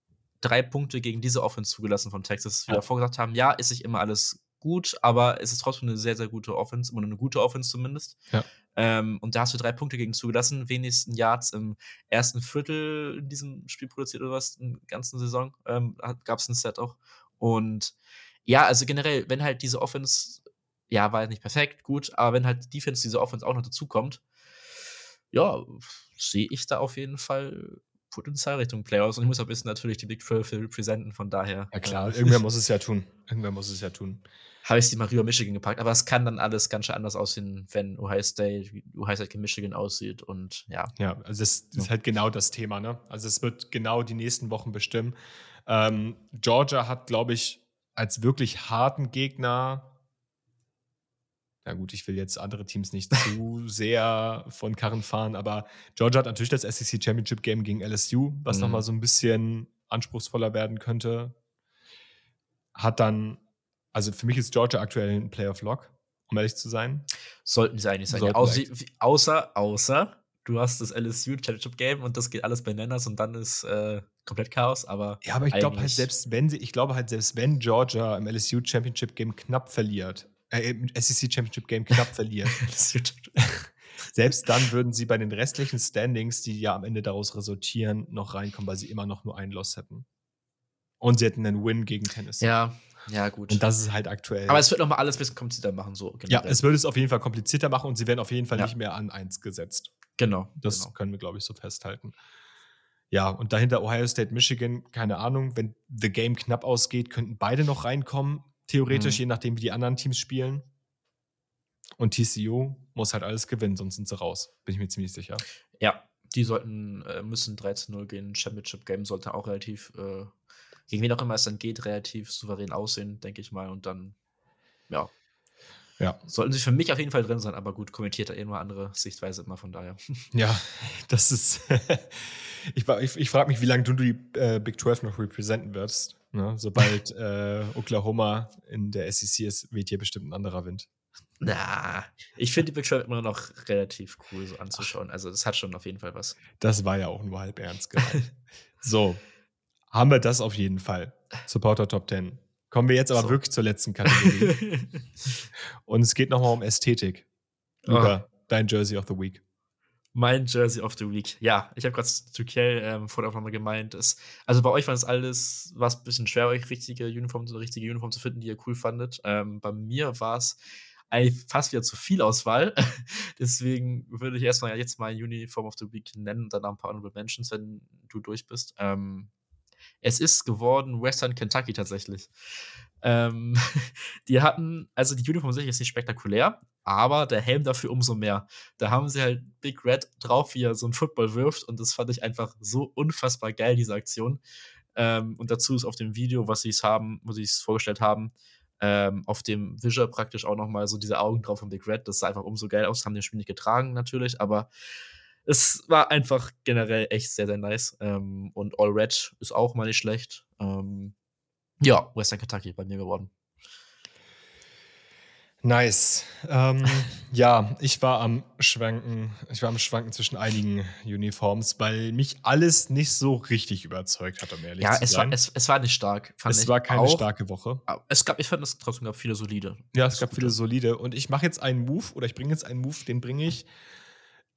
drei Punkte gegen diese Offense zugelassen von Texas. Wie wir ja. vorgesagt haben, ja, ist nicht immer alles gut, aber es ist trotzdem eine sehr, sehr gute Offense, immer eine gute Offense zumindest. Ja. Ähm, und da hast du drei Punkte gegen zugelassen, wenigsten Yards im ersten Viertel in diesem Spiel produziert oder was, in der ganzen Saison ähm, gab es ein Set auch. Und ja, also generell, wenn halt diese Offense, ja, war nicht perfekt, gut, aber wenn halt die Defense diese Offense auch noch dazukommt, ja, sehe ich da auf jeden Fall Potenzial Richtung Playoffs. Und ich muss auch wissen, natürlich die Big 12 representen, von daher. Ja, klar, äh, irgendwer muss es ja tun. Irgendwer muss es ja tun. Habe ich sie mal rüber Michigan gepackt, aber es kann dann alles ganz schön anders aussehen, wenn Ohio State, Ohio State gegen Michigan aussieht und ja. Ja, also das ist halt genau das Thema, ne? Also es wird genau die nächsten Wochen bestimmen. Ähm, Georgia hat, glaube ich, als wirklich harten Gegner na gut, ich will jetzt andere Teams nicht zu sehr von Karren fahren, aber Georgia hat natürlich das SEC Championship Game gegen LSU, was mhm. nochmal so ein bisschen anspruchsvoller werden könnte. Hat dann, also für mich ist Georgia aktuell ein Playoff-Lock, um ehrlich zu sein. Sollten sie eigentlich sein. Ja, außer, außer, außer, du hast das LSU Championship Game und das geht alles bei Nenners und dann ist äh, komplett Chaos, aber. Ja, aber ich glaube halt, selbst wenn sie, ich glaube halt, selbst wenn Georgia im LSU Championship Game knapp verliert, äh, im SEC Championship Game knapp verlieren. Selbst dann würden sie bei den restlichen Standings, die ja am Ende daraus resultieren, noch reinkommen, weil sie immer noch nur einen Loss hätten. Und sie hätten einen Win gegen Tennessee. Ja, ja, gut. Und das ist halt aktuell. Aber es wird nochmal alles ein bisschen komplizierter machen, so. Generell. Ja, es würde es auf jeden Fall komplizierter machen und sie werden auf jeden Fall ja. nicht mehr an eins gesetzt. Genau. Das genau. können wir, glaube ich, so festhalten. Ja, und dahinter Ohio State, Michigan, keine Ahnung. Wenn The Game knapp ausgeht, könnten beide noch reinkommen. Theoretisch, mhm. je nachdem, wie die anderen Teams spielen. Und TCU muss halt alles gewinnen, sonst sind sie raus. Bin ich mir ziemlich sicher. Ja, die sollten, äh, müssen 13-0 gehen. Championship Game sollte auch relativ, äh, gegen wen auch immer es dann geht, relativ souverän aussehen, denke ich mal. Und dann, ja. Ja. Sollten sie für mich auf jeden Fall drin sein, aber gut, kommentiert da eh nur andere Sichtweise immer von daher. Ja, das ist. ich ich, ich frage mich, wie lange du die äh, Big 12 noch repräsentieren wirst. Ne? Sobald äh, Oklahoma in der SEC ist, weht hier bestimmt ein anderer Wind. Na, ich finde die Big 12 immer noch relativ cool so anzuschauen. Also, das hat schon auf jeden Fall was. Das war ja auch nur halb ernst gemeint. so, haben wir das auf jeden Fall. Supporter Top 10. Kommen wir jetzt aber so. wirklich zur letzten Kategorie. Und es geht nochmal um Ästhetik. Luca, oh. dein Jersey of the Week. Mein Jersey of the Week. Ja, ich habe gerade zu Kiel ähm, vor der Aufnahme gemeint. Ist, also bei euch war es alles, war es ein bisschen schwer, euch richtige Uniform, richtige Uniform zu finden, die ihr cool fandet. Ähm, bei mir war es eigentlich fast wieder zu viel Auswahl. Deswegen würde ich erstmal jetzt mal Uniform of the Week nennen und dann ein paar Honorable Mentions, wenn du durch bist. Ähm, es ist geworden Western Kentucky tatsächlich. Ähm, die hatten, also die Uniform sicher ist nicht spektakulär, aber der Helm dafür umso mehr. Da haben sie halt Big Red drauf, wie er so einen Football wirft und das fand ich einfach so unfassbar geil, diese Aktion. Ähm, und dazu ist auf dem Video, was sie es haben, wo sie es vorgestellt haben, ähm, auf dem Visual praktisch auch nochmal so diese Augen drauf von Big Red. Das sah einfach umso geil aus. Haben den Spiel nicht getragen, natürlich, aber es war einfach generell echt sehr, sehr nice. Ähm, und All Red ist auch mal nicht schlecht. Ähm, ja, Western Kentucky bei mir geworden. Nice. Ähm, ja, ich war am Schwanken, ich war am Schwanken zwischen einigen Uniforms, weil mich alles nicht so richtig überzeugt hat, um ehrlich ja, zu es sein. War, es, es war nicht stark. es war keine auch. starke Woche. Es gab, ich fand, es trotzdem gab viele solide. Ja, es gab viele solide. Und ich mache jetzt einen Move oder ich bringe jetzt einen Move, den bringe ich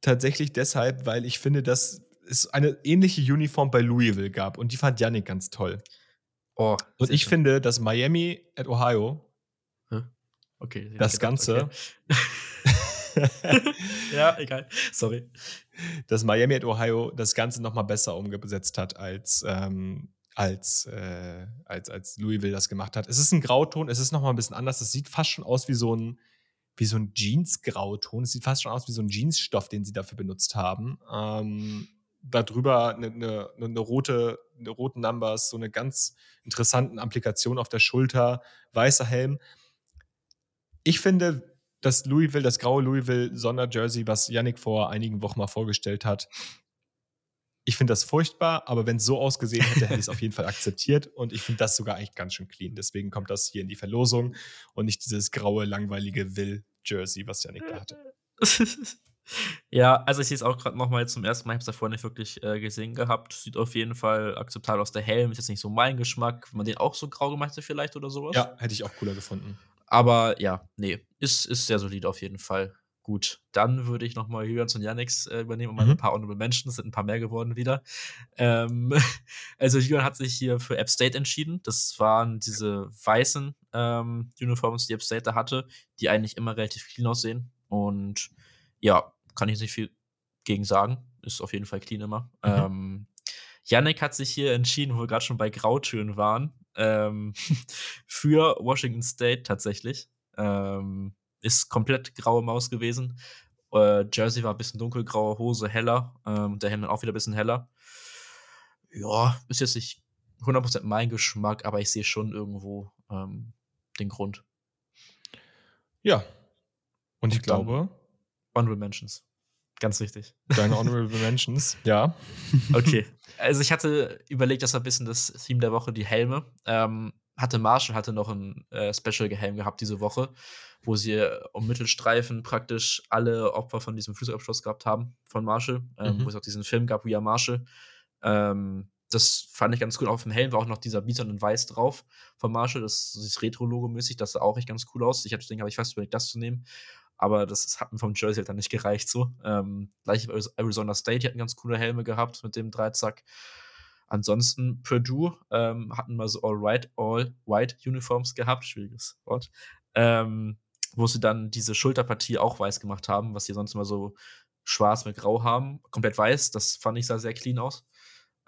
tatsächlich deshalb, weil ich finde, dass es eine ähnliche Uniform bei Louisville gab und die fand Yannick ganz toll. Oh, und ich schön. finde, dass Miami at Ohio Okay. Das Ganze. Okay. ja, egal. Sorry. Dass Miami at Ohio das Ganze nochmal besser umgesetzt hat, als, ähm, als, äh, als, als Louisville das gemacht hat. Es ist ein Grauton, es ist nochmal ein bisschen anders. Es sieht fast schon aus wie so ein, wie so ein Jeans-Grauton. Es sieht fast schon aus wie so ein Jeansstoff, den sie dafür benutzt haben. Ähm, darüber eine, eine, eine, rote, eine roten Numbers, so eine ganz interessanten Applikation auf der Schulter, weißer Helm. Ich finde, das Louisville, das graue Louisville Sonderjersey, was Yannick vor einigen Wochen mal vorgestellt hat, ich finde das furchtbar, aber wenn es so ausgesehen hätte, hätte ich es auf jeden Fall akzeptiert und ich finde das sogar eigentlich ganz schön clean. Deswegen kommt das hier in die Verlosung und nicht dieses graue, langweilige Will-Jersey, was Yannick da hatte. ja, also ich sehe es auch gerade nochmal zum ersten Mal. Ich habe es davor nicht wirklich äh, gesehen gehabt. Sieht auf jeden Fall akzeptabel aus. Der Helm ist jetzt nicht so mein Geschmack. Wenn man den auch so grau gemacht hätte, vielleicht oder sowas. Ja, hätte ich auch cooler gefunden. Aber ja, nee, ist, ist sehr solid auf jeden Fall. Gut, dann würde ich nochmal Jürgens und Yannicks äh, übernehmen und mal Mhm. ein paar Honorable Mentions, sind ein paar mehr geworden wieder. Ähm, also Jürgen hat sich hier für App State entschieden. Das waren diese weißen ähm, Uniforms, die App State da hatte, die eigentlich immer relativ clean aussehen. Und ja, kann ich nicht viel gegen sagen. Ist auf jeden Fall clean immer. Mhm. Ähm, Yannick hat sich hier entschieden, wo wir gerade schon bei Grautönen waren, ähm, für Washington State tatsächlich. Ähm, ist komplett graue Maus gewesen. Äh, Jersey war ein bisschen dunkelgraue Hose heller. Ähm, der Hemd auch wieder ein bisschen heller. Ja, ist jetzt nicht 100% mein Geschmack, aber ich sehe schon irgendwo ähm, den Grund. Ja. Und ich Und glaube, Honorable Mentions. Ganz wichtig. deine Honorable Mentions, ja. Okay. Also ich hatte überlegt, das war ein bisschen das Theme der Woche, die Helme. Ähm, hatte Marshall hatte noch ein äh, Special-Helm gehabt diese Woche, wo sie äh, um Mittelstreifen praktisch alle Opfer von diesem Flugzeugabsturz gehabt haben von Marshall, ähm, Mhm. wo es auch diesen Film gab, We Are Marshall. Ähm, das fand ich ganz cool. Auf dem Helm war auch noch dieser Bison in Weiß drauf von Marshall. Das ist Retro-Logo-mäßig, das sah auch echt ganz cool aus. Ich hatte denke, habe ich fast überlegt, das zu nehmen. Aber das hat mir vom Jersey halt dann nicht gereicht so. Ähm, gleich bei Arizona State, die hatten ganz coole Helme gehabt mit dem Dreizack. Ansonsten Purdue ähm, hatten mal so All-Right, All-White-Uniforms gehabt, schwieriges Wort, ähm, wo sie dann diese Schulterpartie auch weiß gemacht haben, was sie sonst immer so schwarz mit grau haben. Komplett weiß, das fand ich sah sehr clean aus.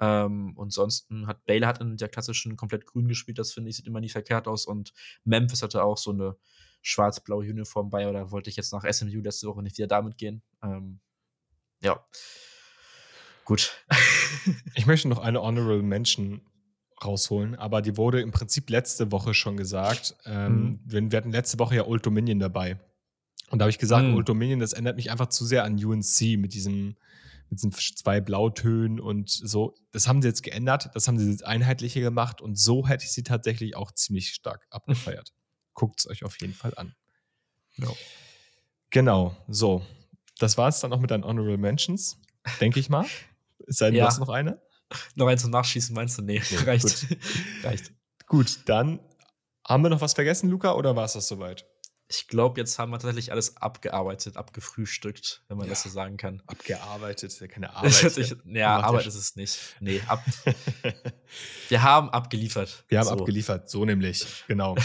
Ähm, und ansonsten hat Baylor hat in der klassischen komplett grün gespielt, das finde ich, sieht immer nie verkehrt aus. Und Memphis hatte auch so eine schwarz-blaue Uniform bei, oder wollte ich jetzt nach SMU letzte Woche nicht wieder damit gehen. Ähm, ja. Gut. Ich möchte noch eine Honorable Mention rausholen, aber die wurde im Prinzip letzte Woche schon gesagt. Ähm, Mhm. wir, hatten letzte Woche ja Old Dominion dabei. Und da habe ich gesagt, Mhm. Old Dominion, das erinnert mich einfach zu sehr an UNC mit diesem mit diesen zwei Blautönen und so. Das haben sie jetzt geändert, das haben sie jetzt einheitlicher gemacht und so hätte ich sie tatsächlich auch ziemlich stark abgefeiert. Guckt es euch auf jeden Fall an. Ja. Genau, so. Das war es dann auch mit deinen Honorable Mentions, denke ich mal. Es sei denn, Ja. du hast noch eine. noch eins zum Nachschießen, meinst du? Nee, Nee, reicht. reicht. Gut, dann haben wir noch was vergessen, Luca, oder war es das soweit? Ich glaube, jetzt haben wir tatsächlich alles abgearbeitet, abgefrühstückt, wenn man Ja. das so sagen kann. Abgearbeitet, ja keine Arbeit. sich, ja, Arbeit ist es nicht. Nee, ab, wir haben abgeliefert. Wir haben So. abgeliefert, so nämlich, genau.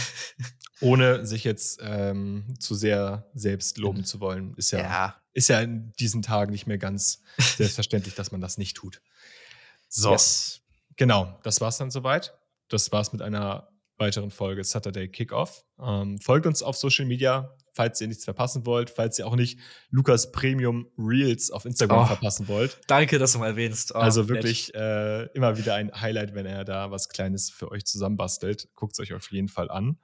Ohne sich jetzt ähm, zu sehr selbst loben zu wollen. Ist ja, Ja, ist ja in diesen Tagen nicht mehr ganz selbstverständlich, dass man das nicht tut. So, yes. genau, das war's dann soweit. Das war's mit einer weiteren Folge Saturday Kickoff. Ähm, folgt uns auf Social Media, falls ihr nichts verpassen wollt, falls ihr auch nicht Lukas Premium Reels auf Instagram Oh, verpassen wollt. Danke, dass du mal erwähnst. Oh, also wirklich äh, immer wieder ein Highlight, wenn er da was Kleines für euch zusammenbastelt. Guckt es euch auf jeden Fall an.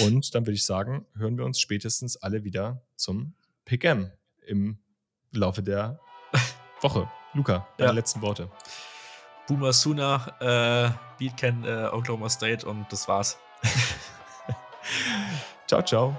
Und dann würde ich sagen, hören wir uns spätestens alle wieder zum Pick M im Laufe der Woche. Luca, deine Ja. letzten Worte. Boomer Sooner, äh, Beat Ken, äh, Oklahoma State und das war's. Ciao, ciao.